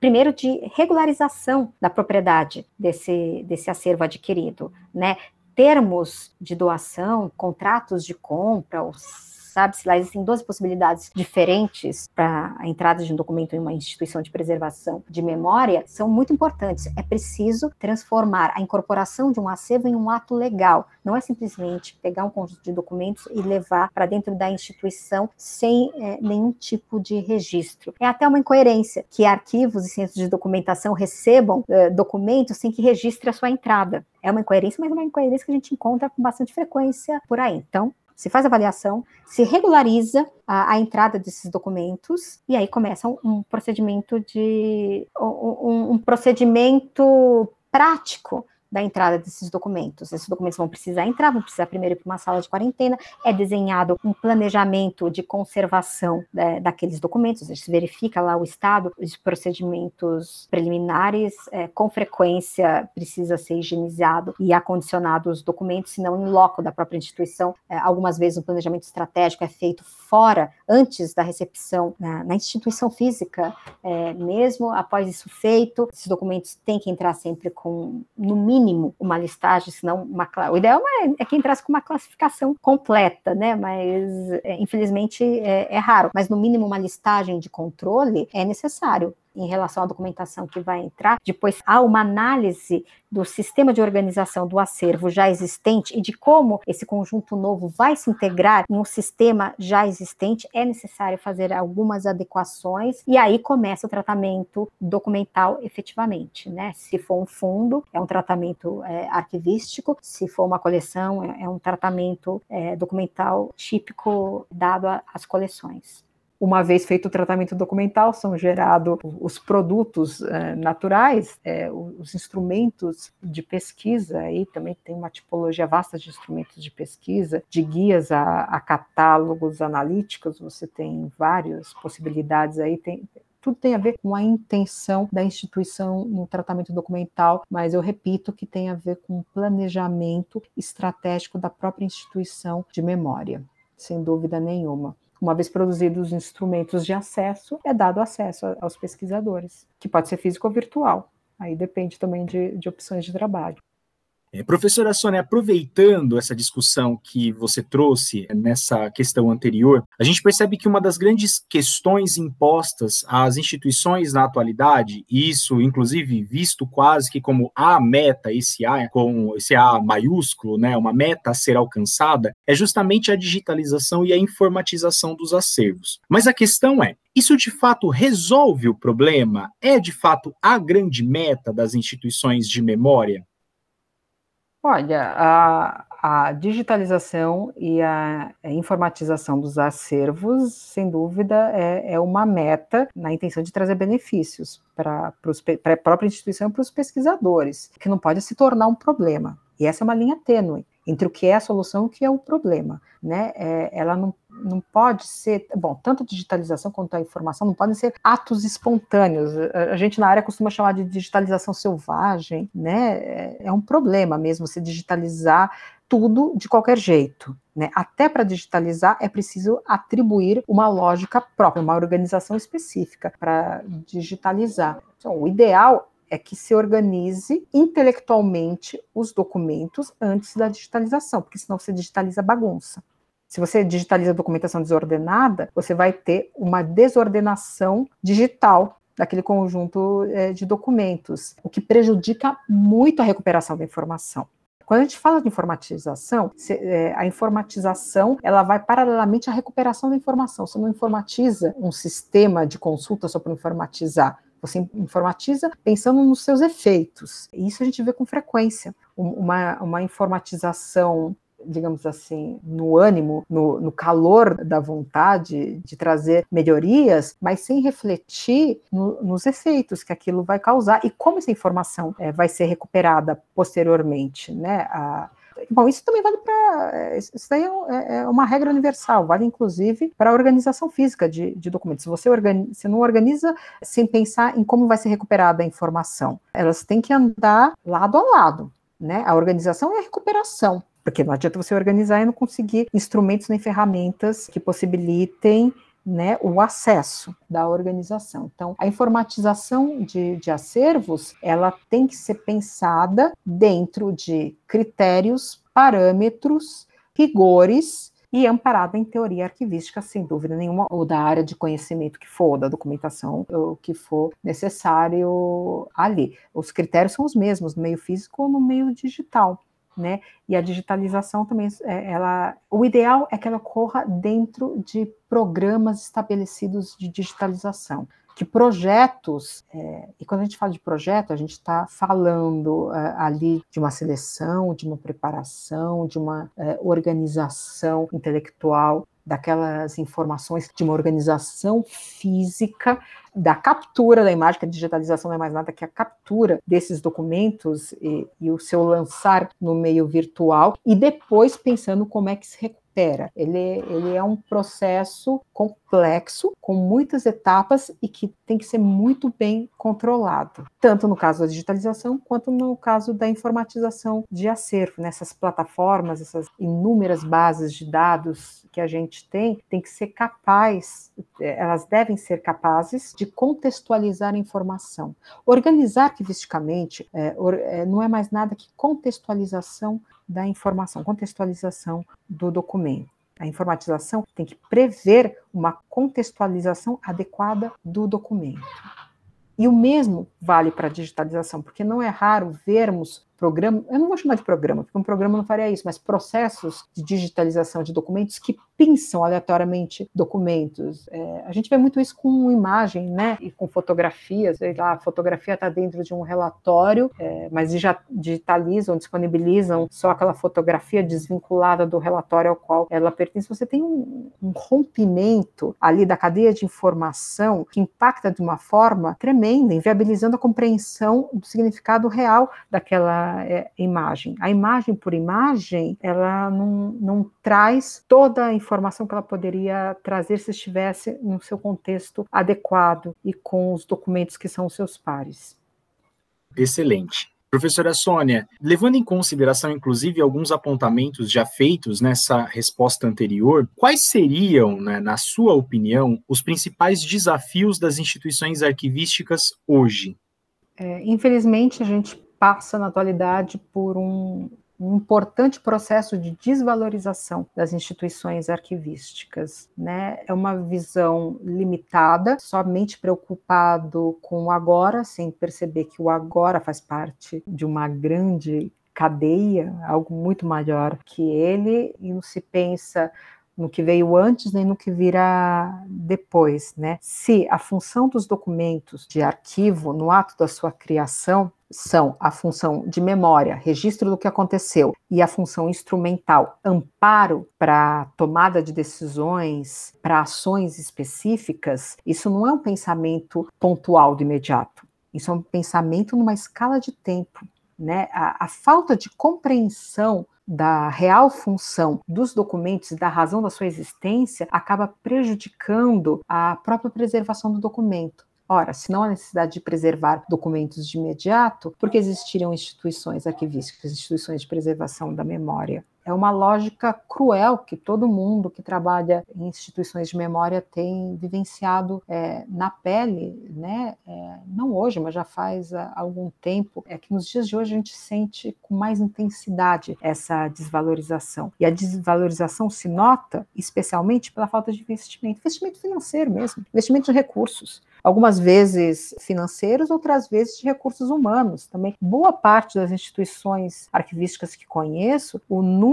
primeiro de regularização da propriedade desse, desse acervo adquirido, né? Termos de doação, contratos de compra, os sabe-se lá, existem 12 possibilidades diferentes para a entrada de um documento em uma instituição de preservação de memória, são muito importantes. É preciso transformar a incorporação de um acervo em um ato legal. Não é simplesmente pegar um conjunto de documentos e levar para dentro da instituição sem é, nenhum tipo de registro. É até uma incoerência que arquivos e centros de documentação recebam é, documentos sem que registre a sua entrada. É uma incoerência, mas é uma incoerência que a gente encontra com bastante frequência por aí. Então, se faz avaliação, se regulariza a, a entrada desses documentos e aí começa um, um procedimento de um, um procedimento prático da entrada desses documentos. Esses documentos vão precisar entrar, vão precisar primeiro ir para uma sala de quarentena, é desenhado um planejamento de conservação né, daqueles documentos, se verifica lá o estado de procedimentos preliminares, é, com frequência precisa ser higienizado e acondicionado os documentos, senão em loco da própria instituição, é, algumas vezes o planejamento estratégico é feito fora, antes da recepção na, na instituição física, é, mesmo após isso feito, esses documentos têm que entrar sempre com, no mínimo, mínimo uma listagem, senão uma o ideal é, é que entrasse com uma classificação completa, né? Mas é, infelizmente é, é raro. Mas no mínimo uma listagem de controle é necessário em relação à documentação que vai entrar. Depois há uma análise do sistema de organização do acervo já existente e de como esse conjunto novo vai se integrar em um sistema já existente. É necessário fazer algumas adequações e aí começa o tratamento documental efetivamente, né? Se for um fundo, é um tratamento é, arquivístico. Se for uma coleção, é, é um tratamento é, documental típico dado às coleções uma vez feito o tratamento documental, são gerados os produtos é, naturais, é, os instrumentos de pesquisa, aí também tem uma tipologia vasta de instrumentos de pesquisa, de guias a, a catálogos analíticos, você tem várias possibilidades aí, tem, tudo tem a ver com a intenção da instituição no tratamento documental, mas eu repito que tem a ver com o planejamento estratégico da própria instituição de memória, sem dúvida nenhuma. Uma vez produzidos os instrumentos de acesso, é dado acesso aos pesquisadores, que pode ser físico ou virtual. Aí depende também de, de opções de trabalho. É, professora Sônia, aproveitando essa discussão que você trouxe nessa questão anterior, a gente percebe que uma das grandes questões impostas às instituições na atualidade, e isso inclusive visto quase que como a meta, esse A, com esse A maiúsculo, né, uma meta a ser alcançada, é justamente a digitalização e a informatização dos acervos. Mas a questão é, isso de fato resolve o problema? É de fato a grande meta das instituições de memória? Olha, a, a digitalização e a, a informatização dos acervos, sem dúvida, é, é uma meta na intenção de trazer benefícios para a própria instituição e para os pesquisadores, que não pode se tornar um problema. E essa é uma linha tênue entre o que é a solução e o que é o problema, né? É, ela não, não pode ser, bom, tanto a digitalização quanto a informação não podem ser atos espontâneos. A, gente na área costuma chamar de digitalização selvagem, né? É, é um problema mesmo você digitalizar tudo de qualquer jeito. Né? Até para digitalizar é preciso atribuir uma lógica própria, uma organização específica para digitalizar. Então, o ideal é que se organize intelectualmente os documentos antes da digitalização, porque senão você digitaliza bagunça. Se você digitaliza a documentação desordenada, você vai ter uma desordenação digital daquele conjunto é, de documentos, o que prejudica muito a recuperação da informação. Quando a gente fala de informatização, é, a informatização ela vai paralelamente à recuperação da informação. Você não informatiza um sistema de consulta só para informatizar. Você informatiza pensando nos seus efeitos. Isso a gente vê com frequência. Uma, uma informatização digamos assim, no ânimo, no, no, calor da vontade de trazer melhorias, mas sem refletir no, nos efeitos que aquilo vai causar e como essa informação é, vai ser recuperada posteriormente, né? A, Bom, isso também vale para. Isso daí é, é, é, uma regra universal, vale inclusive para a organização física de, de documentos. Você, organiza, você não organiza sem pensar em como vai ser recuperada a informação, elas têm que andar lado a lado. Né? A organização é a recuperação. Porque não adianta você organizar e não conseguir instrumentos nem ferramentas que possibilitem né, o acesso da organização. Então, a informatização de, de, acervos, ela tem que ser pensada dentro de critérios, parâmetros, rigores e amparada em teoria arquivística, sem dúvida nenhuma, ou da área de conhecimento que for, da documentação, o que for necessário ali. Os critérios são os mesmos no meio físico ou no meio digital né? E a digitalização também, é, ela, o ideal é que ela ocorra dentro de programas estabelecidos de digitalização. Que projetos, é, e quando a gente fala de projeto, a gente está falando é, ali de uma seleção, de uma preparação, de uma é, organização intelectual daquelas informações de uma organização física, da captura da imagem, que a digitalização não é mais nada que a captura desses documentos e, e o seu lançar no meio virtual, e depois pensando como é que se recupera. Ele, ele é um processo complexo, com muitas etapas e que tem que ser muito bem controlado, tanto no caso da digitalização quanto no caso da informatização de acervo. Nessas plataformas, essas inúmeras bases de dados que a gente tem, tem que ser capaz, elas devem ser capazes de contextualizar a informação. Organizar arquivisticamente é, é, não é mais nada que contextualização da informação, contextualização do documento. A informatização tem que prever uma contextualização adequada do documento. E o mesmo vale para a digitalização, porque não é raro vermos programa, eu não vou chamar de programa, porque um programa não faria isso, mas processos de digitalização de documentos que pinçam aleatoriamente documentos. É, a gente vê muito isso com imagem, né, e com fotografias, sei lá, a fotografia está dentro de um relatório, é, mas já digitalizam, disponibilizam só aquela fotografia desvinculada do relatório ao qual ela pertence. Você tem um, um rompimento ali da cadeia de informação que impacta de uma forma tremenda, inviabilizando a compreensão do significado real daquela é, imagem. A imagem por imagem, ela não, não traz toda a informação que ela poderia trazer se estivesse no seu contexto adequado e com os documentos que são os seus pares. Excelente. Professora Sônia, levando em consideração, inclusive, alguns apontamentos já feitos nessa resposta anterior, quais seriam, né, na sua opinião, os principais desafios das instituições arquivísticas hoje? É, infelizmente, a gente passa na atualidade por um, um importante processo de desvalorização das instituições arquivísticas. Né? É uma visão limitada, somente preocupado com o agora, sem perceber que o agora faz parte de uma grande cadeia, algo muito maior que ele, e não se pensa no que veio antes nem no que virá depois, né? Se a função dos documentos de arquivo no ato da sua criação são a função de memória, registro do que aconteceu, e a função instrumental, amparo para tomada de decisões, para ações específicas, isso não é um pensamento pontual do imediato. Isso é um pensamento numa escala de tempo. Né? A, a falta de compreensão da real função dos documentos e da razão da sua existência acaba prejudicando a própria preservação do documento. Ora, se não há necessidade de preservar documentos de imediato, por que existiriam instituições arquivísticas, instituições de preservação da memória? É uma lógica cruel que todo mundo que trabalha em instituições de memória tem vivenciado é, na pele, né? É, não hoje, mas já faz algum tempo. É que nos dias de hoje a gente sente com mais intensidade essa desvalorização. E a desvalorização se nota especialmente pela falta de investimento, investimento financeiro mesmo, investimento de recursos algumas vezes financeiros, outras vezes de recursos humanos também. Boa parte das instituições arquivísticas que conheço, o número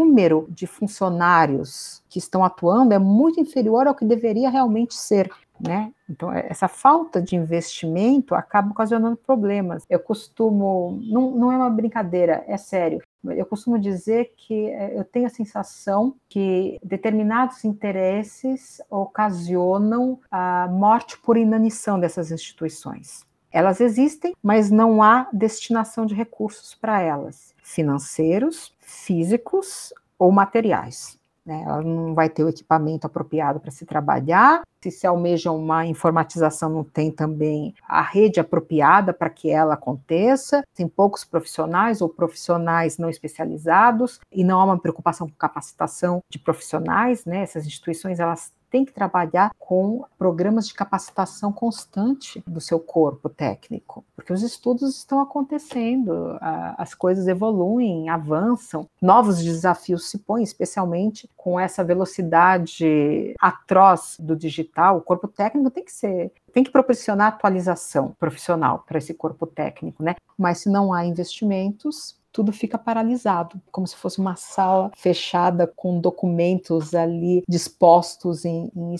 de funcionários que estão atuando é muito inferior ao que deveria realmente ser. Né? Então, é, essa falta de investimento acaba ocasionando problemas. Eu costumo, não, não é uma brincadeira, é sério. Eu costumo dizer que é, eu tenho a sensação que determinados interesses ocasionam a morte por inanição dessas instituições. Elas existem, mas não há destinação de recursos para elas, financeiros, físicos ou materiais. Né? Ela não vai ter o equipamento apropriado para se trabalhar. Se se almeja uma informatização, não tem também a rede apropriada para que ela aconteça. Tem poucos profissionais ou profissionais não especializados e não há uma preocupação com capacitação de profissionais. Né? Essas instituições elas tem que trabalhar com programas de capacitação constante do seu corpo técnico, porque os estudos estão acontecendo, as coisas evoluem, avançam, novos desafios se põem, especialmente com essa velocidade atroz do digital. O corpo técnico tem que ser tem que proporcionar atualização profissional para esse corpo técnico, né? Mas se não há investimentos, tudo fica paralisado, como se fosse uma sala fechada com documentos ali dispostos em, em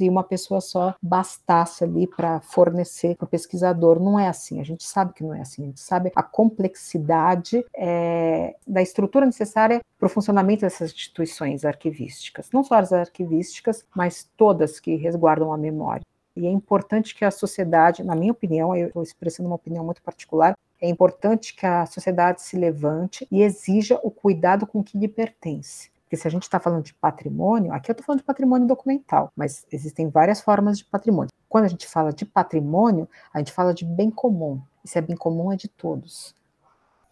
e uma pessoa só bastasse ali para fornecer para o pesquisador. Não é assim, a gente sabe que não é assim, a gente sabe a complexidade é, da estrutura necessária para o funcionamento dessas instituições arquivísticas, não só as arquivísticas, mas todas que resguardam a memória. E é importante que a sociedade, na minha opinião, eu estou expressando uma opinião muito particular, é importante que a sociedade se levante e exija o cuidado com o que lhe pertence. Porque se a gente está falando de patrimônio, aqui eu estou falando de patrimônio documental, mas existem várias formas de patrimônio. Quando a gente fala de patrimônio, a gente fala de bem comum. E se é bem comum, é de todos.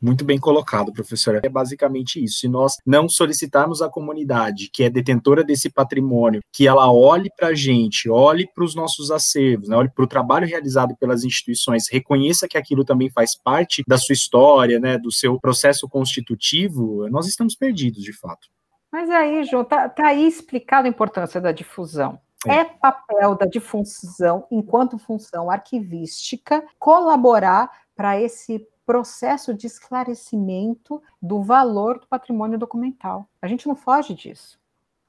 Muito bem colocado, professora. É basicamente isso. Se nós não solicitarmos à comunidade, que é detentora desse patrimônio, que ela olhe para a gente, olhe para os nossos acervos, né, olhe para o trabalho realizado pelas instituições, reconheça que aquilo também faz parte da sua história, né, do seu processo constitutivo, nós estamos perdidos, de fato. Mas aí, João, está tá aí explicado a importância da difusão. É. é papel da difusão, enquanto função arquivística, colaborar para esse processo de esclarecimento do valor do patrimônio documental. A gente não foge disso.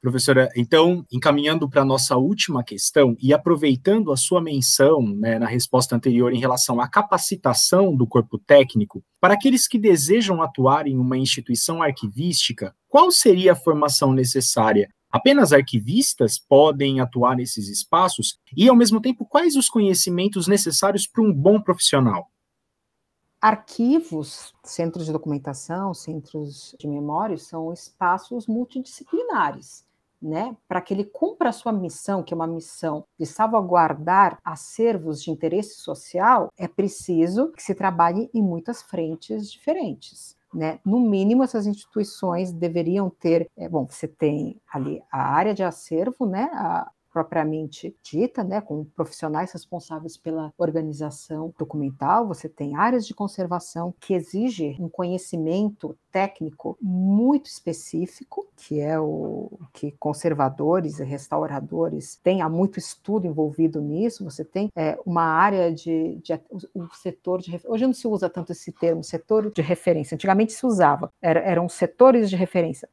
Professora, então, encaminhando para a nossa última questão e aproveitando a sua menção né, na resposta anterior em relação à capacitação do corpo técnico, para aqueles que desejam atuar em uma instituição arquivística, qual seria a formação necessária? Apenas arquivistas podem atuar nesses espaços? E, ao mesmo tempo, quais os conhecimentos necessários para um bom profissional? Arquivos, centros de documentação, centros de memória, são espaços multidisciplinares. Né, para que ele cumpra a sua missão, que é uma missão de salvaguardar acervos de interesse social, é preciso que se trabalhe em muitas frentes diferentes. Né? No mínimo, essas instituições deveriam ter, é, bom, você tem ali a área de acervo, né, a, propriamente dita, né, com profissionais responsáveis pela organização documental, você tem áreas de conservação que exigem um conhecimento técnico muito específico, que é o que conservadores e restauradores têm, há muito estudo envolvido nisso, você tem é, uma área de, de o setor de hoje não se usa tanto esse termo, setor de referência, antigamente se usava, era, eram setores de referência,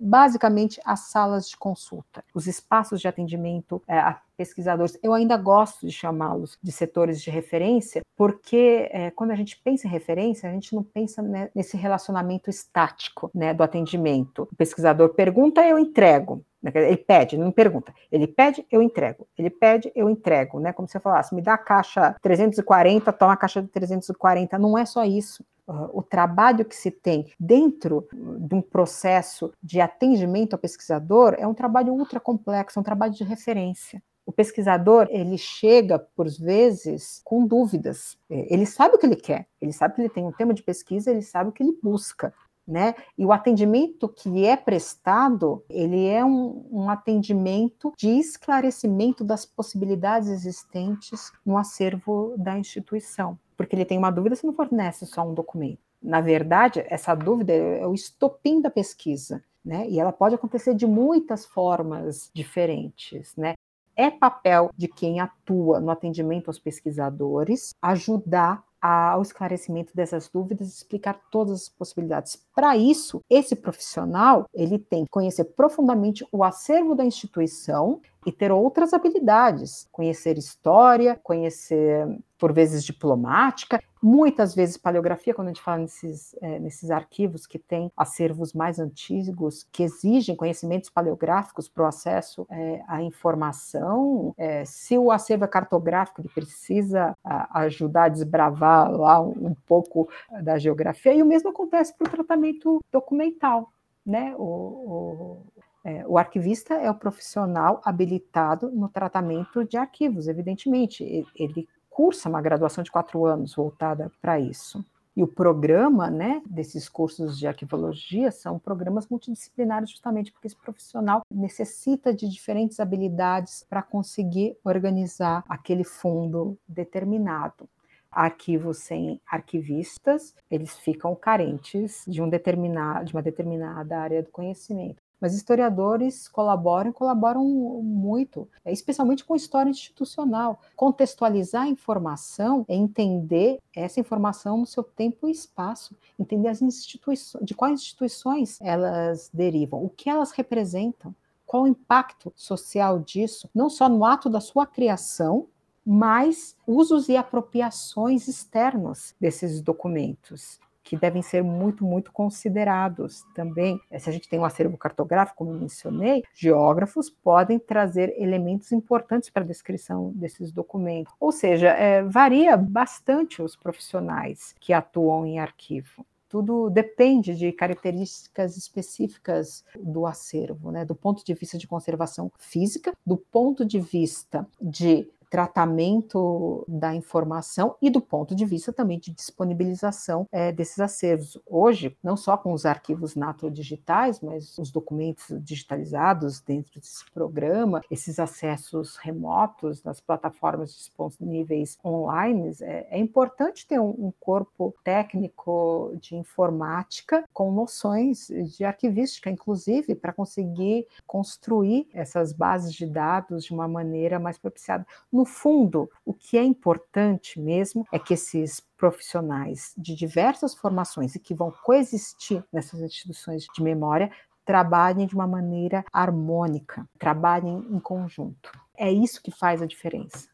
basicamente as salas de consulta, os espaços de atendimento é, a pesquisadores. Eu ainda gosto de chamá-los de setores de referência, porque é, quando a gente pensa em referência, a gente não pensa né, nesse relacionamento estático né, do atendimento. O pesquisador pergunta, eu entrego. Né, ele pede, não pergunta. Ele pede, eu entrego. Ele pede, eu entrego. Né? Como se eu falasse, me dá a caixa 340, toma a caixa de 340. Não é só isso o trabalho que se tem dentro de um processo de atendimento ao pesquisador é um trabalho ultra complexo, é um trabalho de referência. O pesquisador, ele chega, por vezes, com dúvidas. É, ele sabe o que ele quer, ele sabe que ele tem um tema de pesquisa, ele sabe o que ele busca. né? E o atendimento que é prestado, ele é um, um atendimento de esclarecimento das possibilidades existentes no acervo da instituição, porque ele tem uma dúvida, você não fornece só um documento. Na verdade, essa dúvida é o estopim da pesquisa, né? E ela pode acontecer de muitas formas diferentes, né? É papel de quem atua no atendimento aos pesquisadores ajudar ao esclarecimento dessas dúvidas explicar todas as possibilidades. Para isso, esse profissional ele tem que conhecer profundamente o acervo da instituição e ter outras habilidades, conhecer história, conhecer por vezes diplomática, muitas vezes paleografia, quando a gente fala nesses, é, nesses arquivos que têm acervos mais antigos, que exigem conhecimentos paleográficos para o acesso é, à informação. É, se o acervo é cartográfico, ele precisa a, ajudar a desbravar lá um, um pouco da geografia, e o mesmo acontece para o tratamento documental. Né? O, o, é, o arquivista é o profissional habilitado no tratamento de arquivos, evidentemente. Ele cursa uma graduação de quatro anos voltada para isso. E o programa né, desses cursos de arquivologia são programas multidisciplinares, justamente porque esse profissional necessita de diferentes habilidades para conseguir organizar aquele fundo determinado arquivos sem arquivistas, eles ficam carentes de, um determinado, de uma determinada área do conhecimento. Mas historiadores colaboram, colaboram muito, é, especialmente com história institucional. Contextualizar a informação é entender essa informação no seu tempo e espaço, entender as instituições, de quais instituições elas derivam, o que elas representam, qual o impacto social disso, não só no ato da sua criação, mas usos e apropriações externos desses documentos que devem ser muito, muito considerados também. Eh, se a gente tem um acervo cartográfico, como mencionei, geógrafos podem trazer elementos importantes para a descrição desses documentos. Ou seja, é, varia bastante os profissionais que atuam em arquivo tudo depende de características específicas do acervo, né? do ponto de vista de conservação física, do ponto de vista de tratamento da informação e do ponto de vista também de disponibilização é, desses acervos. Hoje, não só com os arquivos nato-digitais, mas os documentos digitalizados dentro desse programa, esses acessos remotos nas plataformas disponíveis online, é, é importante ter um, um corpo técnico de informática com noções de arquivística, inclusive, para conseguir construir essas bases de dados de uma maneira mais propiciada. No fundo, o que é importante mesmo é que esses profissionais de diversas formações e que vão coexistir nessas instituições de memória trabalhem de uma maneira harmônica, trabalhem em conjunto. É isso que faz a diferença.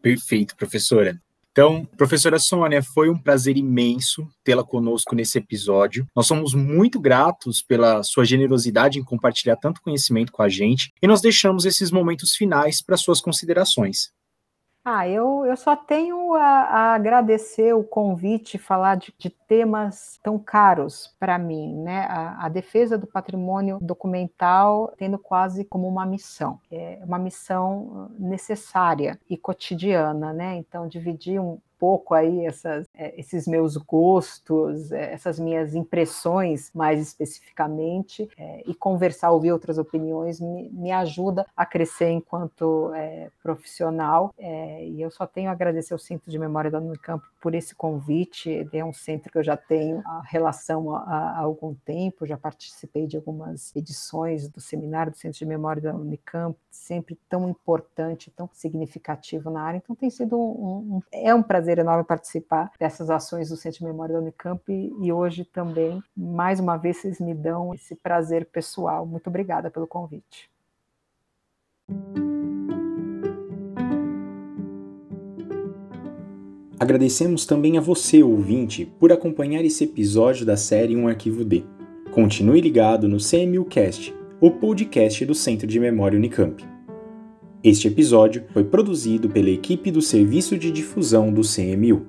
Perfeito, professora. Então, professora Sônia, foi um prazer imenso tê-la conosco nesse episódio. Nós somos muito gratos pela sua generosidade em compartilhar tanto conhecimento com a gente e nós deixamos esses momentos finais para suas considerações. Ah, eu, eu só tenho a, a agradecer o convite, falar de, de temas tão caros para mim, né? A, a, defesa do patrimônio documental tendo quase como uma missão, é uma missão necessária e cotidiana, né? Então, dividir um, pouco aí essas, é, esses meus gostos, é, essas minhas impressões mais especificamente, é, e conversar, ouvir outras opiniões, me, me ajuda a crescer enquanto profissional. E eu só tenho a agradecer ao Centro de Memória da Unicamp por esse convite. Ele é um centro que eu já tenho a relação há, há algum tempo, já participei de algumas edições do seminário do Centro de Memória da Unicamp, sempre tão importante, tão significativo na área. Então tem sido um, um é um prazer enorme participar dessas ações do Centro de Memória da Unicamp e, e hoje também, mais uma vez, vocês me dão esse prazer pessoal. Muito obrigada pelo convite. Agradecemos também a você, ouvinte, por acompanhar esse episódio da série Um Arquivo D. Continue ligado no CMUcast, o podcast do Centro de Memória Unicamp. Este episódio foi produzido pela equipe do Serviço de Difusão do CMU.